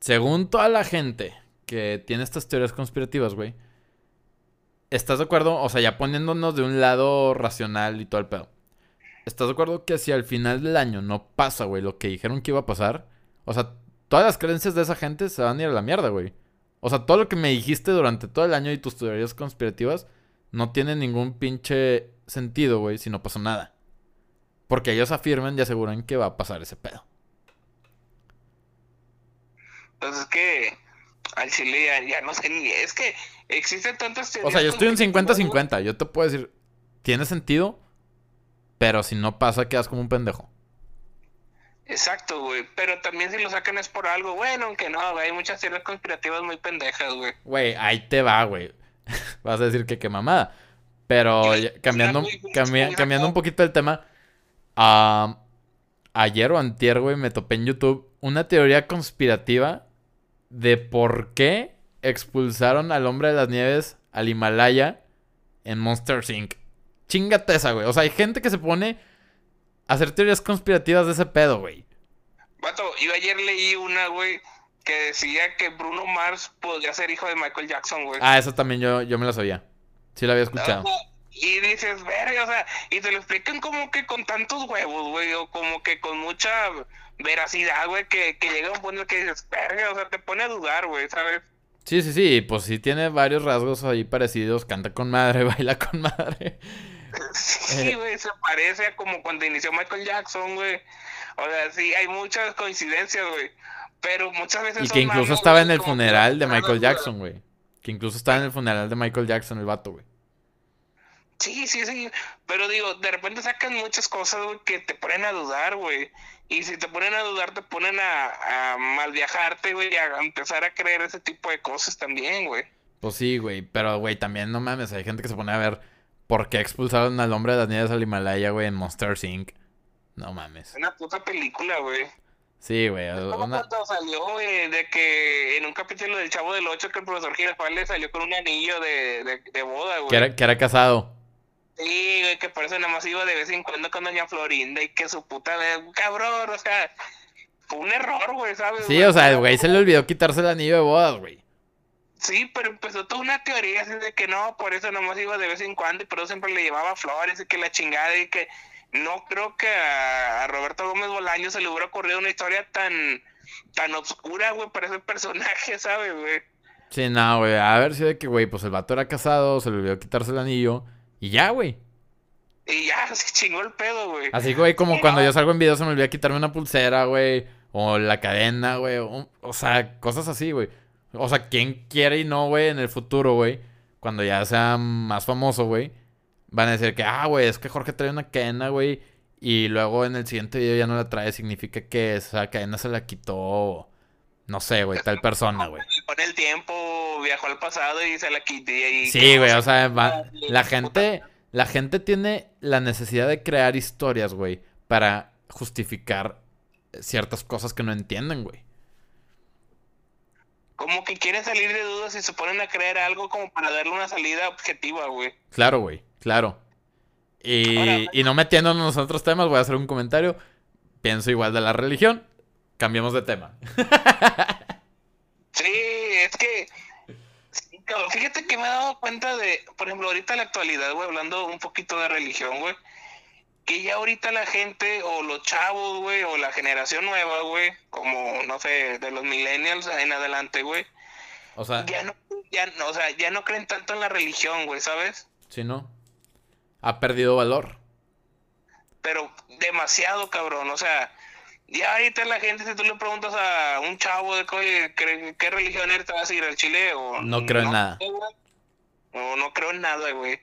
Según toda la gente que tiene estas teorías conspirativas, güey. ¿Estás de acuerdo? O sea, ya poniéndonos de un lado racional y todo el pedo. ¿Estás de acuerdo que si al final del año no pasa, güey, lo que dijeron que iba a pasar? O sea, todas las creencias de esa gente se van a ir a la mierda, güey. O sea, todo lo que me dijiste durante todo el año y tus teorías conspirativas no tiene ningún pinche sentido, güey, si no pasó nada. Porque ellos afirman y aseguran que va a pasar ese pedo. Pues es que al chile ya, no sé ni. Es que existen tantas teorías. O sea, yo estoy en 50-50. Yo te puedo decir, tiene sentido, pero si no pasa, quedas como un pendejo. Exacto, güey. Pero también si lo sacan es por algo. Bueno, aunque no, güey. Hay muchas teorías conspirativas muy pendejas, güey. Güey, ahí te va, güey. [LAUGHS] Vas a decir que qué mamada. Pero cambiando, cambiando un poquito el tema. ayer o antier, güey, me topé en YouTube una teoría conspirativa de por qué expulsaron al hombre de las nieves al Himalaya en Monster Inc. Chingate esa, güey. O sea, hay gente que se pone hacer teorías conspirativas de ese pedo, güey. Vato, yo ayer leí una, güey, que decía que Bruno Mars podría ser hijo de Michael Jackson, güey. Ah, eso también yo, yo me lo sabía. Sí lo había escuchado. y dices, verga, o sea, y te lo explican como que con tantos huevos, güey, o como que con mucha veracidad, güey, que, que llega un punto que dices, verga, o sea, te pone a dudar, güey, ¿sabes? Sí, sí, sí, pues sí tiene varios rasgos ahí parecidos, canta con madre, [LAUGHS] baila con madre. Sí, güey, se parece a como cuando inició Michael Jackson, güey. O sea, sí, hay muchas coincidencias, güey. Pero muchas veces. Y que incluso estaba en el funeral de Michael Jackson, güey. Que incluso estaba en el funeral de Michael Jackson, el vato, güey. Sí, sí, sí. Pero digo, de repente sacan muchas cosas, güey, que te ponen a dudar, güey. Y si te ponen a dudar, te ponen a, a mal viajarte, güey, a empezar a creer ese tipo de cosas también, güey. Pues sí, güey. Pero, güey, también no mames. Hay gente que se pone a ver ¿Por qué expulsaron al hombre de las nieves al Himalaya, güey, en Monster Inc? No mames. Una puta película, güey. Sí, güey. Una... cuando salió, güey, de que en un capítulo del Chavo del Ocho que el profesor Girafales salió con un anillo de, de, boda, güey. Que era, que era casado. Sí, güey, que por eso nada más iba de vez en cuando con doña Florinda y que su puta. Cabrón, o sea... Fue un error, güey, ¿sabes? Sí, o sea, güey se le olvidó quitarse el anillo de bodas, güey. Sí, pero empezó toda una teoría así de que no, por eso nomás iba de vez en cuando y por eso siempre le llevaba flores y que la chingada y que no creo que a, Roberto Gómez Bolaño se le hubiera ocurrido una historia tan tan obscura, güey, para ese personaje, ¿sabes, güey? Sí, no, güey, a ver si de que, güey, pues el vato era casado, se le olvidó quitarse el anillo y ya, güey. Y ya, [LAUGHS] se chingó el pedo, güey. Así, güey, como cuando yo salgo en video se me olvida quitarme una pulsera, güey, o la cadena, güey, o sea, cosas así, güey. O sea, ¿quién quiere y no, güey, en el futuro, güey? Cuando ya sea más famoso, güey. Van a decir que, ah, güey, es que Jorge trae una cadena, güey. Y luego en el siguiente video ya no la trae. Significa que esa cadena se la quitó. No sé, güey, tal persona, güey. Con el tiempo viajó al pasado y se la quitó. Y sí, güey, o sea, la gente, la gente tiene la necesidad de crear historias, güey, para justificar ciertas cosas que no entienden, güey como que quieren salir de dudas y se ponen a creer algo como para darle una salida objetiva, güey. Claro, güey, claro. Y, y no metiéndonos en otros temas, voy a hacer un comentario. Pienso igual de la religión. Cambiemos de tema. [LAUGHS] es que. fíjate que me he dado cuenta de, por ejemplo, ahorita en la actualidad, güey, hablando un poquito de religión, güey que ya ahorita la gente o los chavos, güey, o la generación nueva, güey, como, no sé, de los millennials en adelante, güey. O sea... Ya no, ya, o sea, ya no creen tanto en la religión, güey, ¿sabes? Sí, ¿no? Ha perdido valor. Pero demasiado, cabrón, o sea, Ya ahorita la gente, si tú le preguntas a un chavo de qué, qué religión eres, te vas a ir al Chile o... No creo en nada. O no creo en nada, güey.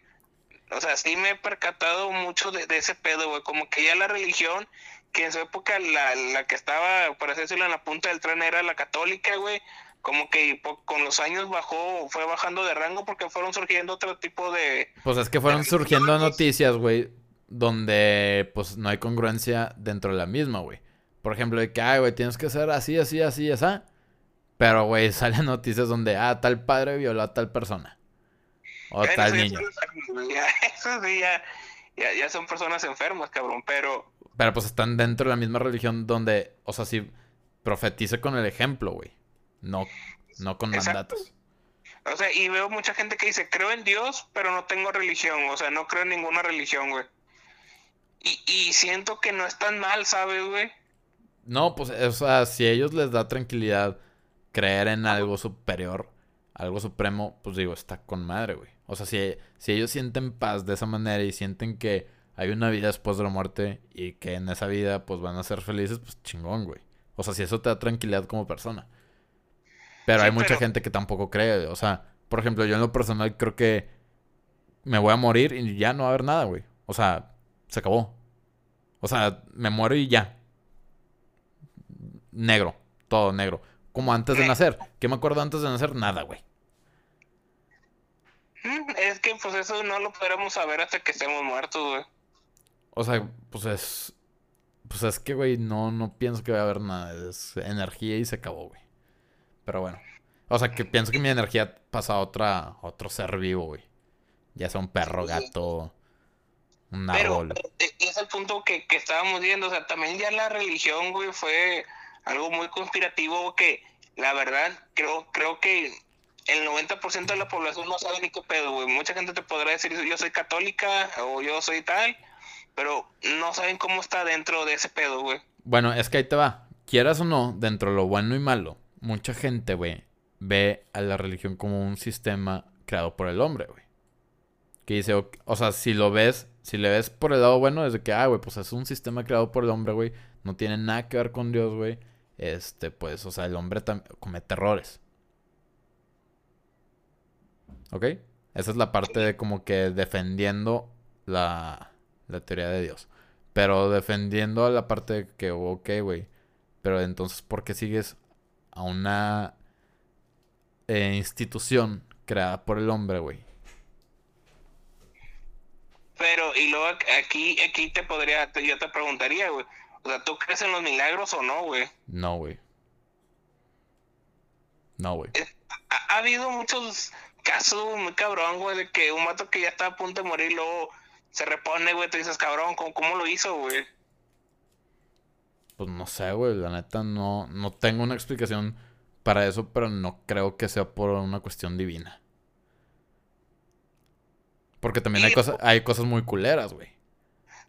O sea, sí me he percatado mucho de, ese pedo, güey. Como que ya la religión, que en su época la, la que estaba, por así decirlo, en la punta del tren era la católica, güey. Como que con los años bajó, fue bajando de rango porque fueron surgiendo otro tipo de... Pues es que fueron surgiendo noticias, güey, donde pues no hay congruencia dentro de la misma, güey. Por ejemplo, de que, ay, güey, tienes que ser así, así, así, así. Pero, güey, [LAUGHS] salen noticias donde, ah, tal padre violó a tal persona. O tal niño. [LAUGHS] eso sí, ya, ya, son personas enfermas, cabrón, pero... Pero pues están dentro de la misma religión donde, o sea, sí, profetice con el ejemplo, güey. No, no con mandatos. O sea, y veo mucha gente que dice, creo en Dios, pero no tengo religión. O sea, no creo en ninguna religión, güey. Y, y siento que no es tan mal, ¿sabes, güey? No, pues, o sea, si a ellos les da tranquilidad creer en algo superior, algo supremo, pues digo, está con madre, güey. O sea, si, si ellos sienten paz de esa manera y sienten que hay una vida después de la muerte y que en esa vida pues van a ser felices, pues chingón, güey. O sea, si eso te da tranquilidad como persona. Pero hay mucha gente que tampoco cree, o sea, por ejemplo, yo en lo personal creo que me voy a morir y ya no va a haber nada, güey. O sea, se acabó. O sea, me muero y ya. Negro, todo negro. Como antes de nacer. ¿Qué me acuerdo antes de nacer? Nada, güey. Mm, es que pues eso no lo podremos saber hasta que estemos muertos, güey. O sea, pues es. Pues es que, güey, no, no pienso que vaya a haber nada. Es energía y se acabó, güey. Pero bueno. O sea, que pienso que mi energía pasa a otra, otro ser vivo, güey. Ya sea un perro, gato, un árbol. Pero eh, es el punto que, que estábamos viendo. O sea, también ya la religión, güey, fue algo muy conspirativo que la verdad creo, creo que el 90% de la población no sabe ni qué pedo, güey. Mucha gente te podrá decir yo soy católica o yo soy tal, pero no saben cómo está dentro de ese pedo, güey. Bueno, es que ahí te va. Quieras o no, dentro de lo bueno y malo, mucha gente, güey, ve a la religión como un sistema creado por el hombre, güey. Que dice, o, sea, si lo ves, si le ves por el lado bueno, es de que, ah, güey, pues es un sistema creado por el hombre, güey. No tiene nada que ver con Dios, güey. Este, pues, o sea, el hombre comete errores. ¿Ok? Esa es la parte de como que defendiendo la, la teoría de Dios. Pero defendiendo la parte de que, ok, güey. Pero entonces, ¿por qué sigues a una eh, institución creada por el hombre, güey. Pero, y luego aquí, aquí te podría, yo te preguntaría, güey. O sea, ¿tú crees en los milagros o no, güey? No, güey. No, güey. Ha, habido muchos casos muy cabrón, güey, de que un mato que ya está a punto de morir, luego se repone, güey, te dices, cabrón, ¿cómo, cómo lo hizo, güey? Pues no sé, güey, la neta no, no tengo una explicación para eso, pero no creo que sea por una cuestión divina. Porque también hay cosas, hay cosas muy culeras, güey.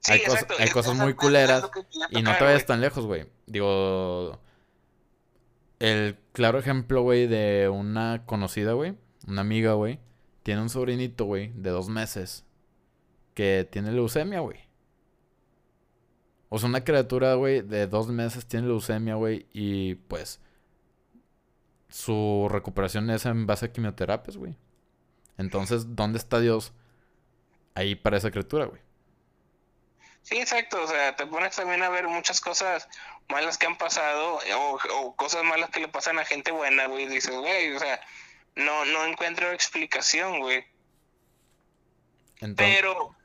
Hay, hay cosas muy culeras y no te vayas tan lejos, güey. Digo, el claro ejemplo, güey, de una conocida, güey, una amiga, güey, tiene un sobrinito, güey, de dos meses que tiene leucemia, güey. O sea, una criatura, güey, de dos meses tiene leucemia, güey, y pues su recuperación es en base a quimioterapias, güey. Entonces, ¿dónde está Dios ahí para esa criatura, güey? Sí, exacto. O sea, te pones también a ver muchas cosas malas que han pasado o, cosas malas que le pasan a gente buena, güey. Dices, güey, o sea, no, no encuentro explicación, güey. Pero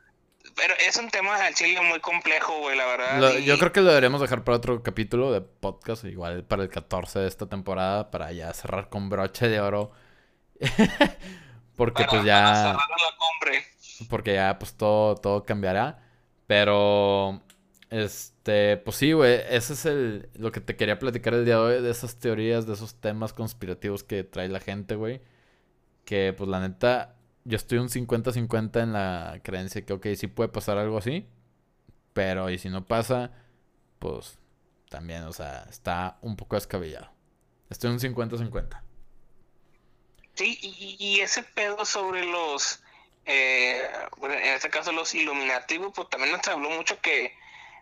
pero es un tema al chile muy complejo, güey, la verdad. Yo creo que lo deberíamos dejar para otro capítulo de podcast, igual para el 14 de esta temporada, para ya cerrar con broche de oro. [LAUGHS] porque pues ya... Porque ya pues todo, todo cambiará. Pero... Este, pues sí, güey, ese es el, lo que te quería platicar el día de hoy, de esas teorías, de esos temas conspirativos que trae la gente, güey. Que pues la neta, yo estoy un 50-50 en la creencia que, ok, sí puede pasar algo así, pero y si no pasa, pues también, o sea, está un poco descabellado. Estoy un 50-50. Sí, y, ese pedo sobre los, eh, bueno, en este caso los iluminativos, pues también nos habló mucho que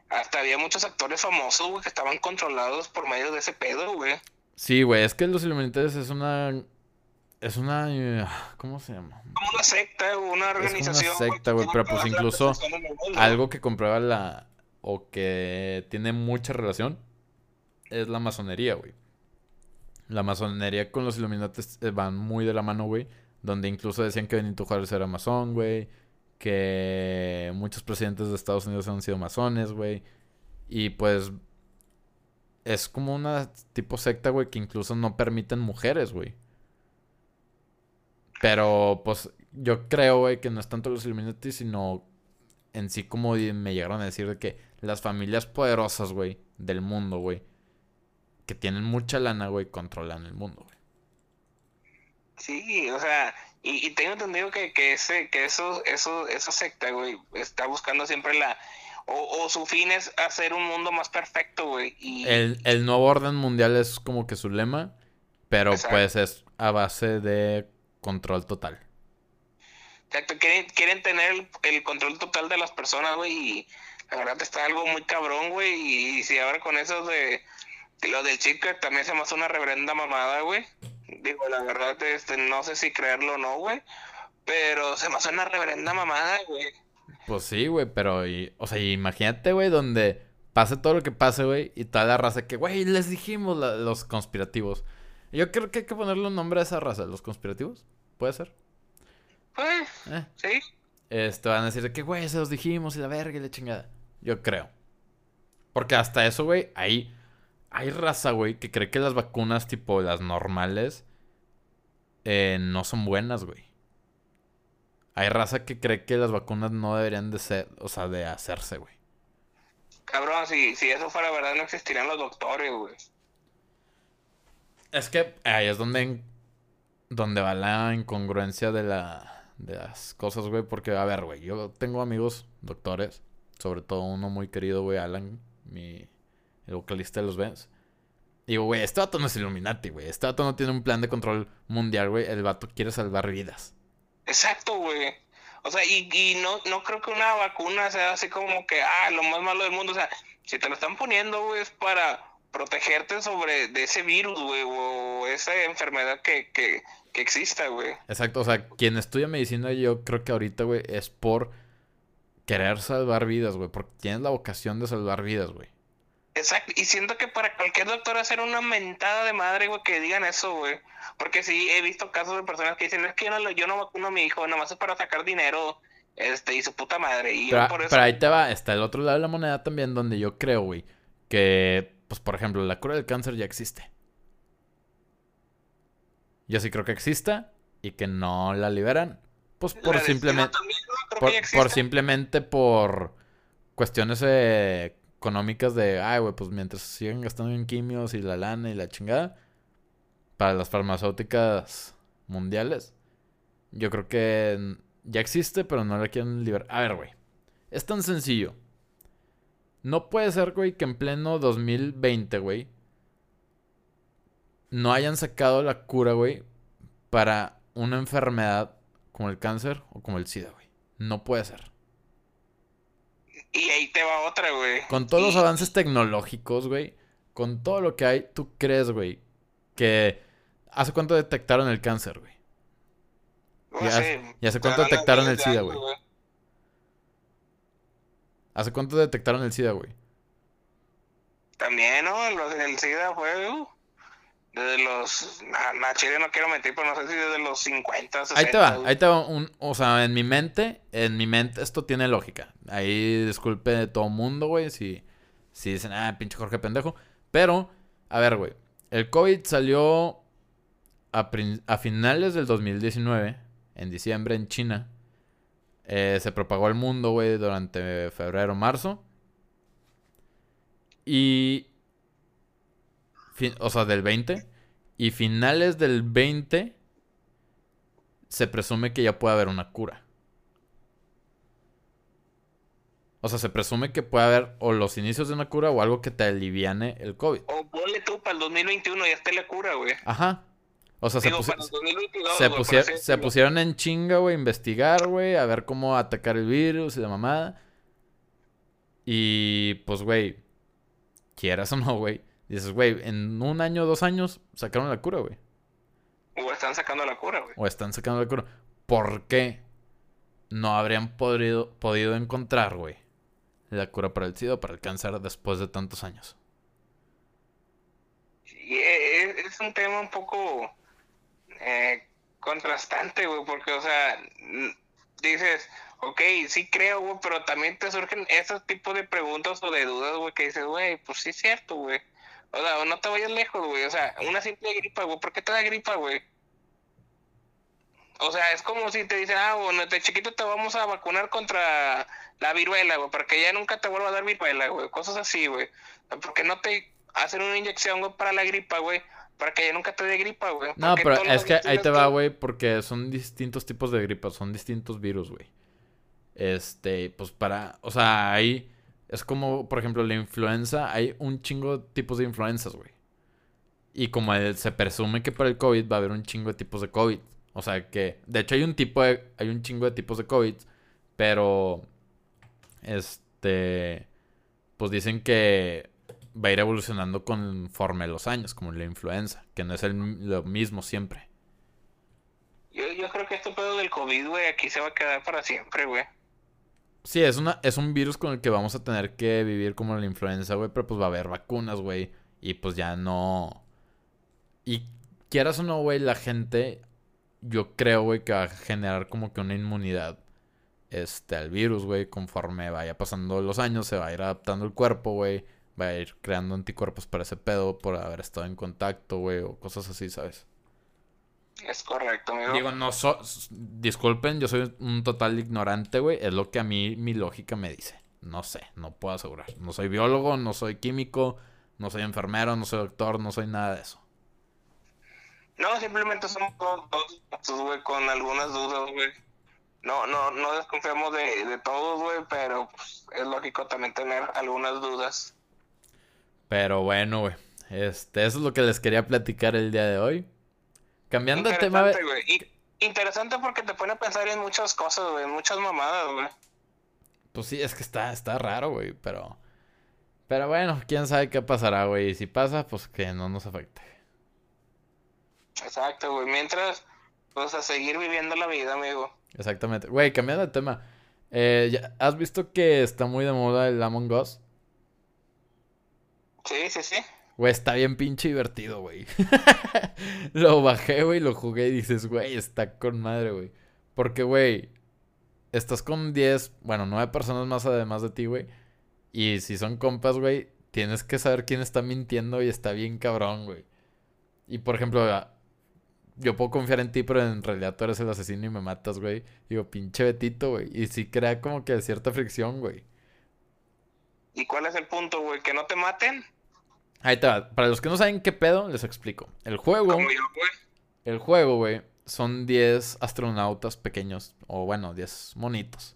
hasta había muchos actores famosos, güey, que estaban controlados por medio de ese pedo, güey. Sí, güey, es que los Illuminati es una... Es una... eh, ¿Cómo se llama? Como una secta, una Es organización. una secta, güey, pero pues incluso algo que comprueba la... O que tiene mucha relación es la masonería, güey. La masonería con los Illuminati eh, van muy de la mano, güey. Donde incluso decían que Benito Juárez era masón, güey. Que muchos presidentes de Estados Unidos han sido masones, güey. Y pues es como una tipo secta, güey, que incluso no permiten mujeres, güey. Pero pues yo creo, güey, que no es tanto los Illuminati, sino en sí como me llegaron a decir de que las familias poderosas, güey, del mundo, güey, que tienen mucha lana, güey, controlan el mundo. Sí, o sea, y, y tengo entendido que, que ese, que eso, eso, esa secta, güey, está buscando siempre la, o, o su fin es hacer un mundo más perfecto, güey, y El, el nuevo orden mundial es como que su lema, pero Exacto. pues es a base de control total. exacto, quieren, quieren tener el, el control total de las personas, güey, y la verdad está algo muy cabrón, güey, y, si ahora con eso de, de lo del chico también se me hace una reverenda mamada, güey, digo, la verdad, este, no sé si creerlo o no, güey, pero se me hace una reverenda mamada, güey. Pues sí, güey, pero, y- o sea, imagínate, güey, donde pase todo lo que pase, güey, y toda la raza que, güey, les dijimos la- los conspirativos. Yo creo que hay que ponerle un nombre a esa raza, los conspirativos, puede ser. Pues, Eh, sí, este, van a decir de que, güey, se los dijimos y la verga y la chingada. Yo creo. Porque hasta eso, güey, hay, hay raza, güey, que cree que las vacunas, tipo las normales, eh, no son buenas, güey. Hay raza que cree que las vacunas no deberían de ser, o sea, de hacerse, güey. Cabrón, si, si eso fuera verdad, no existirían los doctores, güey. Es que ahí es donde, donde va la incongruencia de, la, de las cosas, güey. Porque, a ver, güey, yo tengo amigos doctores, sobre todo uno muy querido, güey, Alan, mi, el vocalista de los Vents. Digo, güey, este vato no es Illuminati, güey. Este vato no tiene un plan de control mundial, güey. El vato quiere salvar vidas. Exacto, güey. O sea, y, y no, no creo que una vacuna sea así como que, ah, lo más malo del mundo. O sea, si te lo están poniendo, güey, es para protegerte sobre de ese virus, güey, o esa enfermedad que, que, que exista, güey. Exacto, o sea, quien estudia medicina, yo creo que ahorita, güey, es por querer salvar vidas, güey. Porque tienes la vocación de salvar vidas, güey. Exacto, y siento que para cualquier doctor hacer una mentada de madre, güey, que digan eso, güey. Porque sí, he visto casos de personas que dicen, es que yo no, yo no vacuno a mi hijo, nada más es para sacar dinero, este, y su puta madre. Y Pero, por eso... pero ahí te va, está el otro lado de la moneda también, donde yo creo, güey, que, pues, por ejemplo, la cura del cáncer ya existe. Yo sí creo que exista y que no la liberan, pues, por simplemente, por, por simplemente por cuestiones eh, económicas de, ay, güey, pues mientras sigan gastando en quimios y la lana y la chingada, para las farmacéuticas mundiales, yo creo que ya existe, pero no la quieren liberar. A ver, güey, es tan sencillo. No puede ser, güey, que en pleno 2020, güey, no hayan sacado la cura, güey, para una enfermedad como el cáncer o como el SIDA, güey. No puede ser. Y ahí te va otra, güey. Con todos los avances tecnológicos, güey, con todo lo que hay, ¿tú crees, güey, que hace cuánto detectaron el cáncer, güey? no ¿Y hace- sé, y hace te cuánto detectaron de el SIDA, güey? ¿Hace cuánto detectaron el SIDA, güey? También, ¿no? Los del SIDA fue uh, desde los. No quiero mentir, pero no sé si desde los 50, 60. Ahí te va, ahí te va un, o sea, en mi mente, en mi mente esto tiene lógica. Ahí disculpe todo mundo, güey, si, si dicen, ah, pinche Jorge pendejo. Pero, a ver, güey, el COVID salió a finales del 2019, en diciembre en China. Eh, se propagó al mundo, güey, durante febrero, marzo. Y... fin- o sea, del 20. Y finales del 20 se presume que ya puede haber una cura. O sea, se presume que puede haber o los inicios de una cura o algo que te aliviane el COVID. O ponle tú para el 2021 ya esté la cura, güey. Ajá. O sea, se, pusi- para el 2022, se, güey, pusier- pusieron en chinga, güey, a investigar, güey, a ver cómo atacar el virus y la mamada. Y pues, güey, quieras o no, güey, dices, güey, en un año, dos años sacaron la cura, güey. O están sacando la cura, güey. O están sacando la cura. ¿Por qué no habrían podido, podido encontrar, güey, la cura para el SIDA o para el cáncer después de tantos años? Y e, e, es un tema un poco eh, contrastante, güey, porque, o sea, dices, ok, sí creo, güey, pero también te surgen esos tipos de preguntas o de dudas, güey, que dices, güey, pues sí es cierto, güey. O sea, no te vayas lejos, güey. O sea, una simple gripa, güey. ¿Por qué te da gripa, güey? O sea, es como si te dicen, ah, bueno, de chiquito te vamos a vacunar contra la viruela, güey, para que ya nunca te vuelva a dar viruela, güey. Cosas así, güey. Porque no te hacen una inyección, güey, para la gripa, güey. Para que ya nunca te dé gripa, güey. No, pero es que ahí te va, güey, porque son distintos tipos de gripa, son distintos virus, güey. Este, pues para, o sea, ahí es como, por ejemplo, la influenza. Hay un chingo de tipos de influencias, güey. Y como se presume que para el COVID va a haber un chingo de tipos de COVID. O sea que, de hecho, hay un tipo de, hay un chingo de tipos de COVID. Pero, este, pues dicen que va a ir evolucionando conforme los años, como la influenza, que no es el, lo mismo siempre. Yo, yo creo que este pedo del COVID, güey, aquí se va a quedar para siempre, güey. Sí, es, una, es un virus con el que vamos a tener que vivir como la influenza, güey. Pero pues va a haber vacunas, güey. Y pues ya no. Y quieras o no, güey, la gente. Yo creo, güey, que va a generar como que una inmunidad este, al virus, güey. Conforme vaya pasando los años, se va a ir adaptando el cuerpo, güey. Va a ir creando anticuerpos para ese pedo por haber estado en contacto, güey. O cosas así, ¿sabes? Es correcto, amigo. Digo, no so disculpen, yo soy un total ignorante, güey. Es lo que a mí mi lógica me dice. No sé, no puedo asegurar. No soy biólogo, no soy químico, no soy enfermero, no soy doctor, no soy nada de eso. No, simplemente somos todos, güey, con algunas dudas, güey. No, no, no desconfiamos de, de todos, güey, pero pues, es lógico también tener algunas dudas. Pero bueno, güey. Este, eso es lo que les quería platicar el día de hoy. Cambiando de tema. Interesante porque te pone a pensar en muchas cosas, güey, muchas mamadas, güey. Pues sí, es que está, está raro, güey, pero. Pero bueno, quién sabe qué pasará, güey. Y si pasa, pues que no nos afecte. Exacto, güey. Mientras, pues a seguir viviendo la vida, amigo. Exactamente. Güey, cambiando de tema. Eh, ¿Has visto que está muy de moda el Among Us? Sí, sí, sí. Güey, está bien pinche divertido, güey. [LAUGHS] lo bajé, güey, lo jugué y dices, güey, está con madre, güey. Porque, güey, estás con 10, bueno, 9 personas más además de ti, güey. Y si son compas, güey, tienes que saber quién está mintiendo y está bien cabrón, güey. Y por ejemplo, yo puedo confiar en ti, pero en realidad tú eres el asesino y me matas, güey. Digo, pinche Betito, güey. Y sí crea como que cierta fricción, güey. ¿Y cuál es el punto, güey? ¿Que no te maten? Ahí está. Para los que no saben qué pedo, les explico. El juego. El juego, güey. Son 10 astronautas pequeños. O bueno, 10 monitos.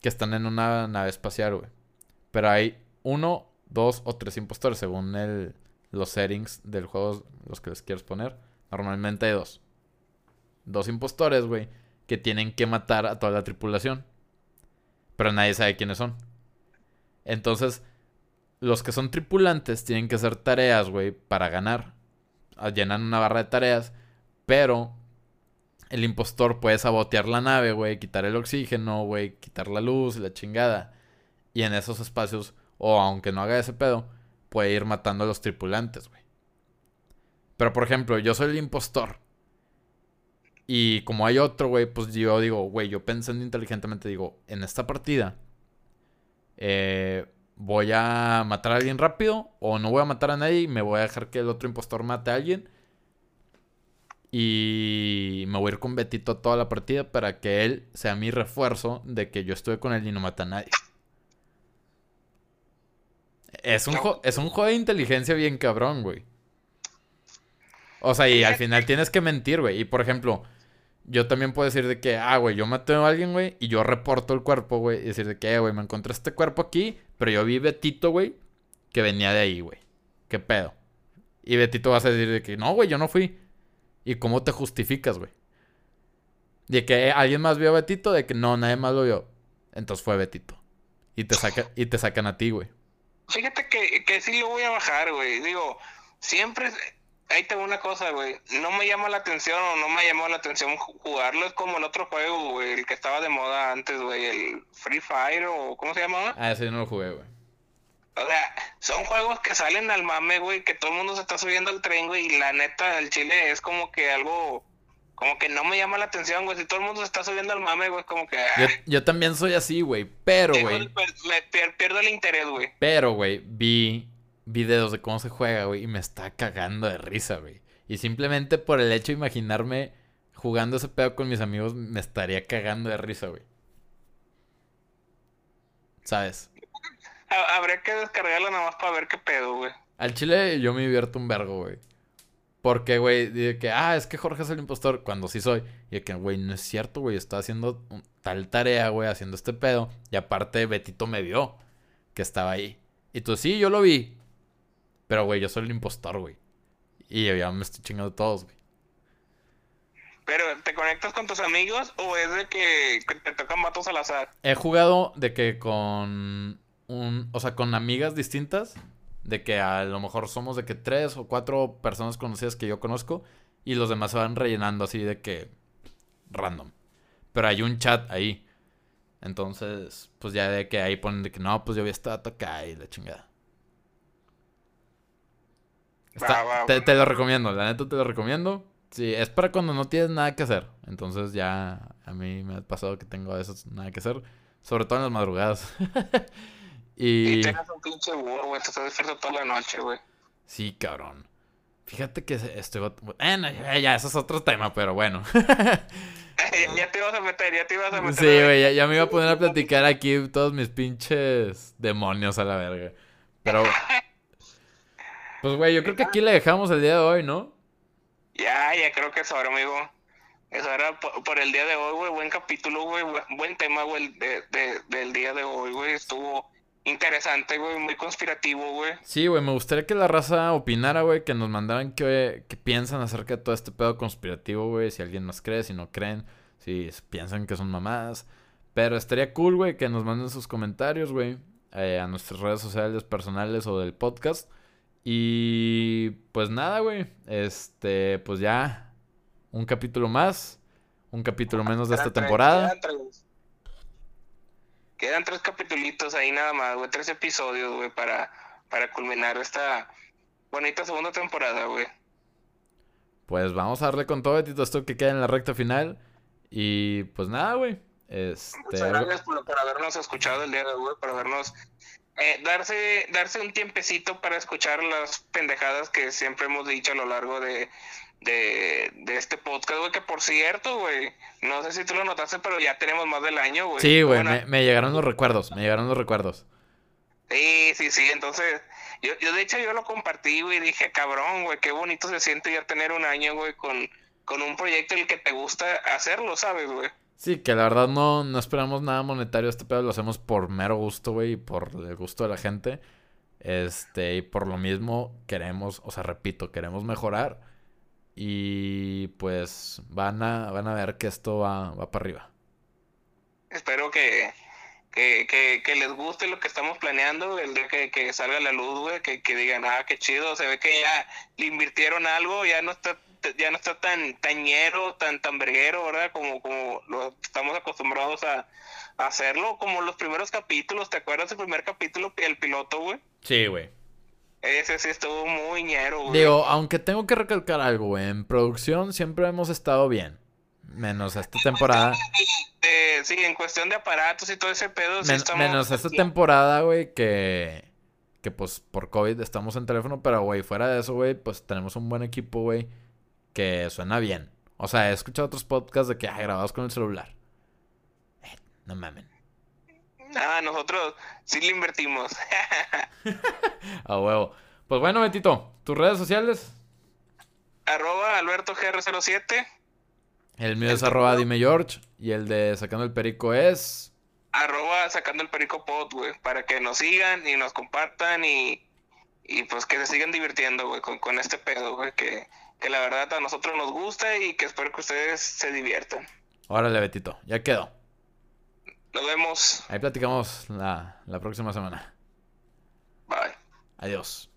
Que están en una nave espacial, güey. Pero hay uno, dos o tres impostores. Según el, los settings del juego, los que les quieres poner. Normalmente hay dos. Dos impostores, güey. Que tienen que matar a toda la tripulación. Pero nadie sabe quiénes son. Entonces los que son tripulantes tienen que hacer tareas, güey, para ganar. Ah, llenan una barra de tareas, pero el impostor puede sabotear la nave, güey, quitar el oxígeno, güey, quitar la luz y la chingada. Y en esos espacios, o aunque no haga ese pedo, puede ir matando a los tripulantes, güey. Pero por ejemplo, yo soy el impostor. Y como hay otro, güey, pues yo digo, güey, yo pensando inteligentemente digo, en esta partida, eh, voy a matar a alguien rápido o no voy a matar a nadie y me voy a dejar que el otro impostor mate a alguien. Y me voy a ir con Betito toda la partida para que él sea mi refuerzo de que yo estuve con él y no mata a nadie. Es un, es un juego de inteligencia bien cabrón, güey. O sea, y al final tienes que mentir, güey. Y por ejemplo, yo también puedo decir de que, ah, güey, yo maté a alguien, güey, y yo reporto el cuerpo, güey, y decir de que, eh, güey, me encontré este cuerpo aquí, pero yo vi Betito, güey, que venía de ahí, güey. ¿Qué pedo? Y Betito vas a decir de que, no, güey, yo no fui. ¿Y cómo te justificas, güey? De que alguien más vio a Betito, de que no, nadie más lo vio. Entonces fue Betito. Y te, y te sacan a ti, güey. Fíjate que, que sí lo voy a bajar, güey. Digo, siempre... Ahí tengo una cosa, güey. No me llama la atención o no me llamó la atención jugarlo. Es como el otro juego, güey. El que estaba de moda antes, güey. El Free Fire o... ¿Cómo se llamaba? Ah, ese yo no lo jugué, güey. O sea, son juegos que salen al mame, güey, que todo el mundo se está subiendo al tren, güey, y la neta, el chile es como que algo, como que no me llama la atención, güey, si todo el mundo se está subiendo al mame, güey, como que... Yo, ah, yo también soy así, güey, pero, güey, el- me pier- pierdo el interés, güey. pero, güey, vi videos de cómo se juega, güey, y me está cagando de risa, güey. Y simplemente por el hecho de imaginarme jugando ese pedo con mis amigos, me estaría cagando de risa, güey. ¿Sabes? Ha- Habría que descargarlo nada más para ver qué pedo, güey. Al chile yo me divierto un vergo, güey. Porque, güey, de que, ah, es que Jorge es el impostor, cuando sí soy. Y de que, güey, no es cierto, güey, está haciendo tal tarea, güey, haciendo este pedo. Y aparte, Betito me vio que estaba ahí. Y tú, sí, yo lo vi. Pero, güey, yo soy el impostor, güey. Y yo ya me estoy chingando todos, güey. Pero, ¿te conectas con tus amigos o es de que, te tocan vatos al azar? He jugado de que con un, o sea, con amigas distintas, de que a lo mejor somos de que tres o cuatro personas conocidas que yo conozco y los demás se van rellenando así de que random. Pero hay un chat ahí. Entonces, pues ya de que ahí ponen de que no, pues yo había estado acá y la chingada. Está- Va, va, te, te lo recomiendo, la neta te lo recomiendo. Sí, es para cuando no tienes nada que hacer. Entonces ya a mí me ha pasado que tengo a veces nada que hacer. Sobre todo en las madrugadas. [LAUGHS] Y y... tengas un pinche burro, güey, te estás despierto toda la noche, güey. Sí, cabrón. Fíjate que estoy... Bueno, ya, ya, eso es otro tema, pero bueno. [LAUGHS] ya, ya te ibas a meter, ya te ibas a meter. Sí, güey, ya, ya me iba a poner a platicar aquí todos mis pinches demonios a la verga. Pero... Pues, güey, yo creo que aquí le dejamos el día de hoy, ¿no? Ya, ya creo que es hora, amigo. Eso era por, por el día de hoy, güey. Buen capítulo, güey. Buen, tema, güey, de, de- del día de hoy, güey. Estuvo interesante, güey. Muy conspirativo, güey. Sí, güey, me gustaría que la raza opinara, güey, que nos mandaran qué, qué piensan acerca de todo este pedo conspirativo, güey, si alguien nos cree, si no creen, si piensan que son mamadas. Pero estaría cool, güey, que nos manden sus comentarios, güey, eh, a nuestras redes sociales personales o del podcast. Y pues nada, güey, este, pues ya, un capítulo más, un capítulo menos de esta temporada. Quedan tres. Quedan tres capitulitos ahí nada más, güey. Tres episodios, güey, para, para culminar esta bonita segunda temporada, güey. Pues vamos a darle con todo, Betito, esto que queda en la recta final. Y pues nada, güey. Este, Muchas gracias por, por habernos escuchado el día de hoy, por habernos eh, darse darse un tiempecito para escuchar las pendejadas que siempre hemos dicho a lo largo de, de, de este podcast, güey, que por cierto, güey, no sé si tú lo notaste, pero ya tenemos más del año, güey. Sí, güey, Bueno, me, me llegaron los recuerdos, me llegaron los recuerdos. Sí, sí, sí, entonces, yo, yo de hecho yo lo compartí, güey, y dije, cabrón, güey, qué bonito se siente ya tener un año, güey, con, con un proyecto en el que te gusta hacerlo, ¿sabes, güey? Sí, que la verdad no, no esperamos nada monetario. Este pedo lo hacemos por mero gusto, güey, y por el gusto de la gente. Este, y por lo mismo queremos, o sea, repito, queremos mejorar. Y pues van a, van a ver que esto va, va para arriba. Espero que, que, que, les guste lo que estamos planeando, el día que, que salga la luz, güey, que, que digan, ah, qué chido, se ve que ya le invirtieron algo, ya no está ya no está tan tañero, tan tan verguero, ¿verdad? Como, como lo estamos acostumbrados a, a hacerlo, como los primeros capítulos, ¿te acuerdas del primer capítulo, el piloto, güey? Sí, güey. Ese sí estuvo muy ñero, güey. Digo, aunque tengo que recalcar algo, güey. En producción siempre hemos estado bien. Menos esta temporada. Eh, sí, en cuestión de aparatos y todo ese pedo, sí Men- estamos... menos esta temporada, güey, que... Que pues por COVID estamos en teléfono, pero güey, fuera de eso, güey, pues tenemos un buen equipo, güey, que suena bien. O sea, he escuchado otros podcasts de que, ay, grabados con el celular. Eh, no mamen. Ah, nosotros sí le invertimos. [LAUGHS] A huevo. Pues bueno, Betito, tus redes sociales. Arroba Alberto GR07. El mío es arroba dime George. Y el de Sacando el Perico es. Arroba sacando el perico pod, güey. Para que nos sigan y nos compartan y, y pues que se sigan divirtiendo, güey, con, con este pedo, güey. Que, que la verdad a nosotros nos gusta y que espero que ustedes se diviertan. Órale, Betito, ya quedó. Nos vemos. Ahí platicamos la, la próxima semana. Bye. Adiós.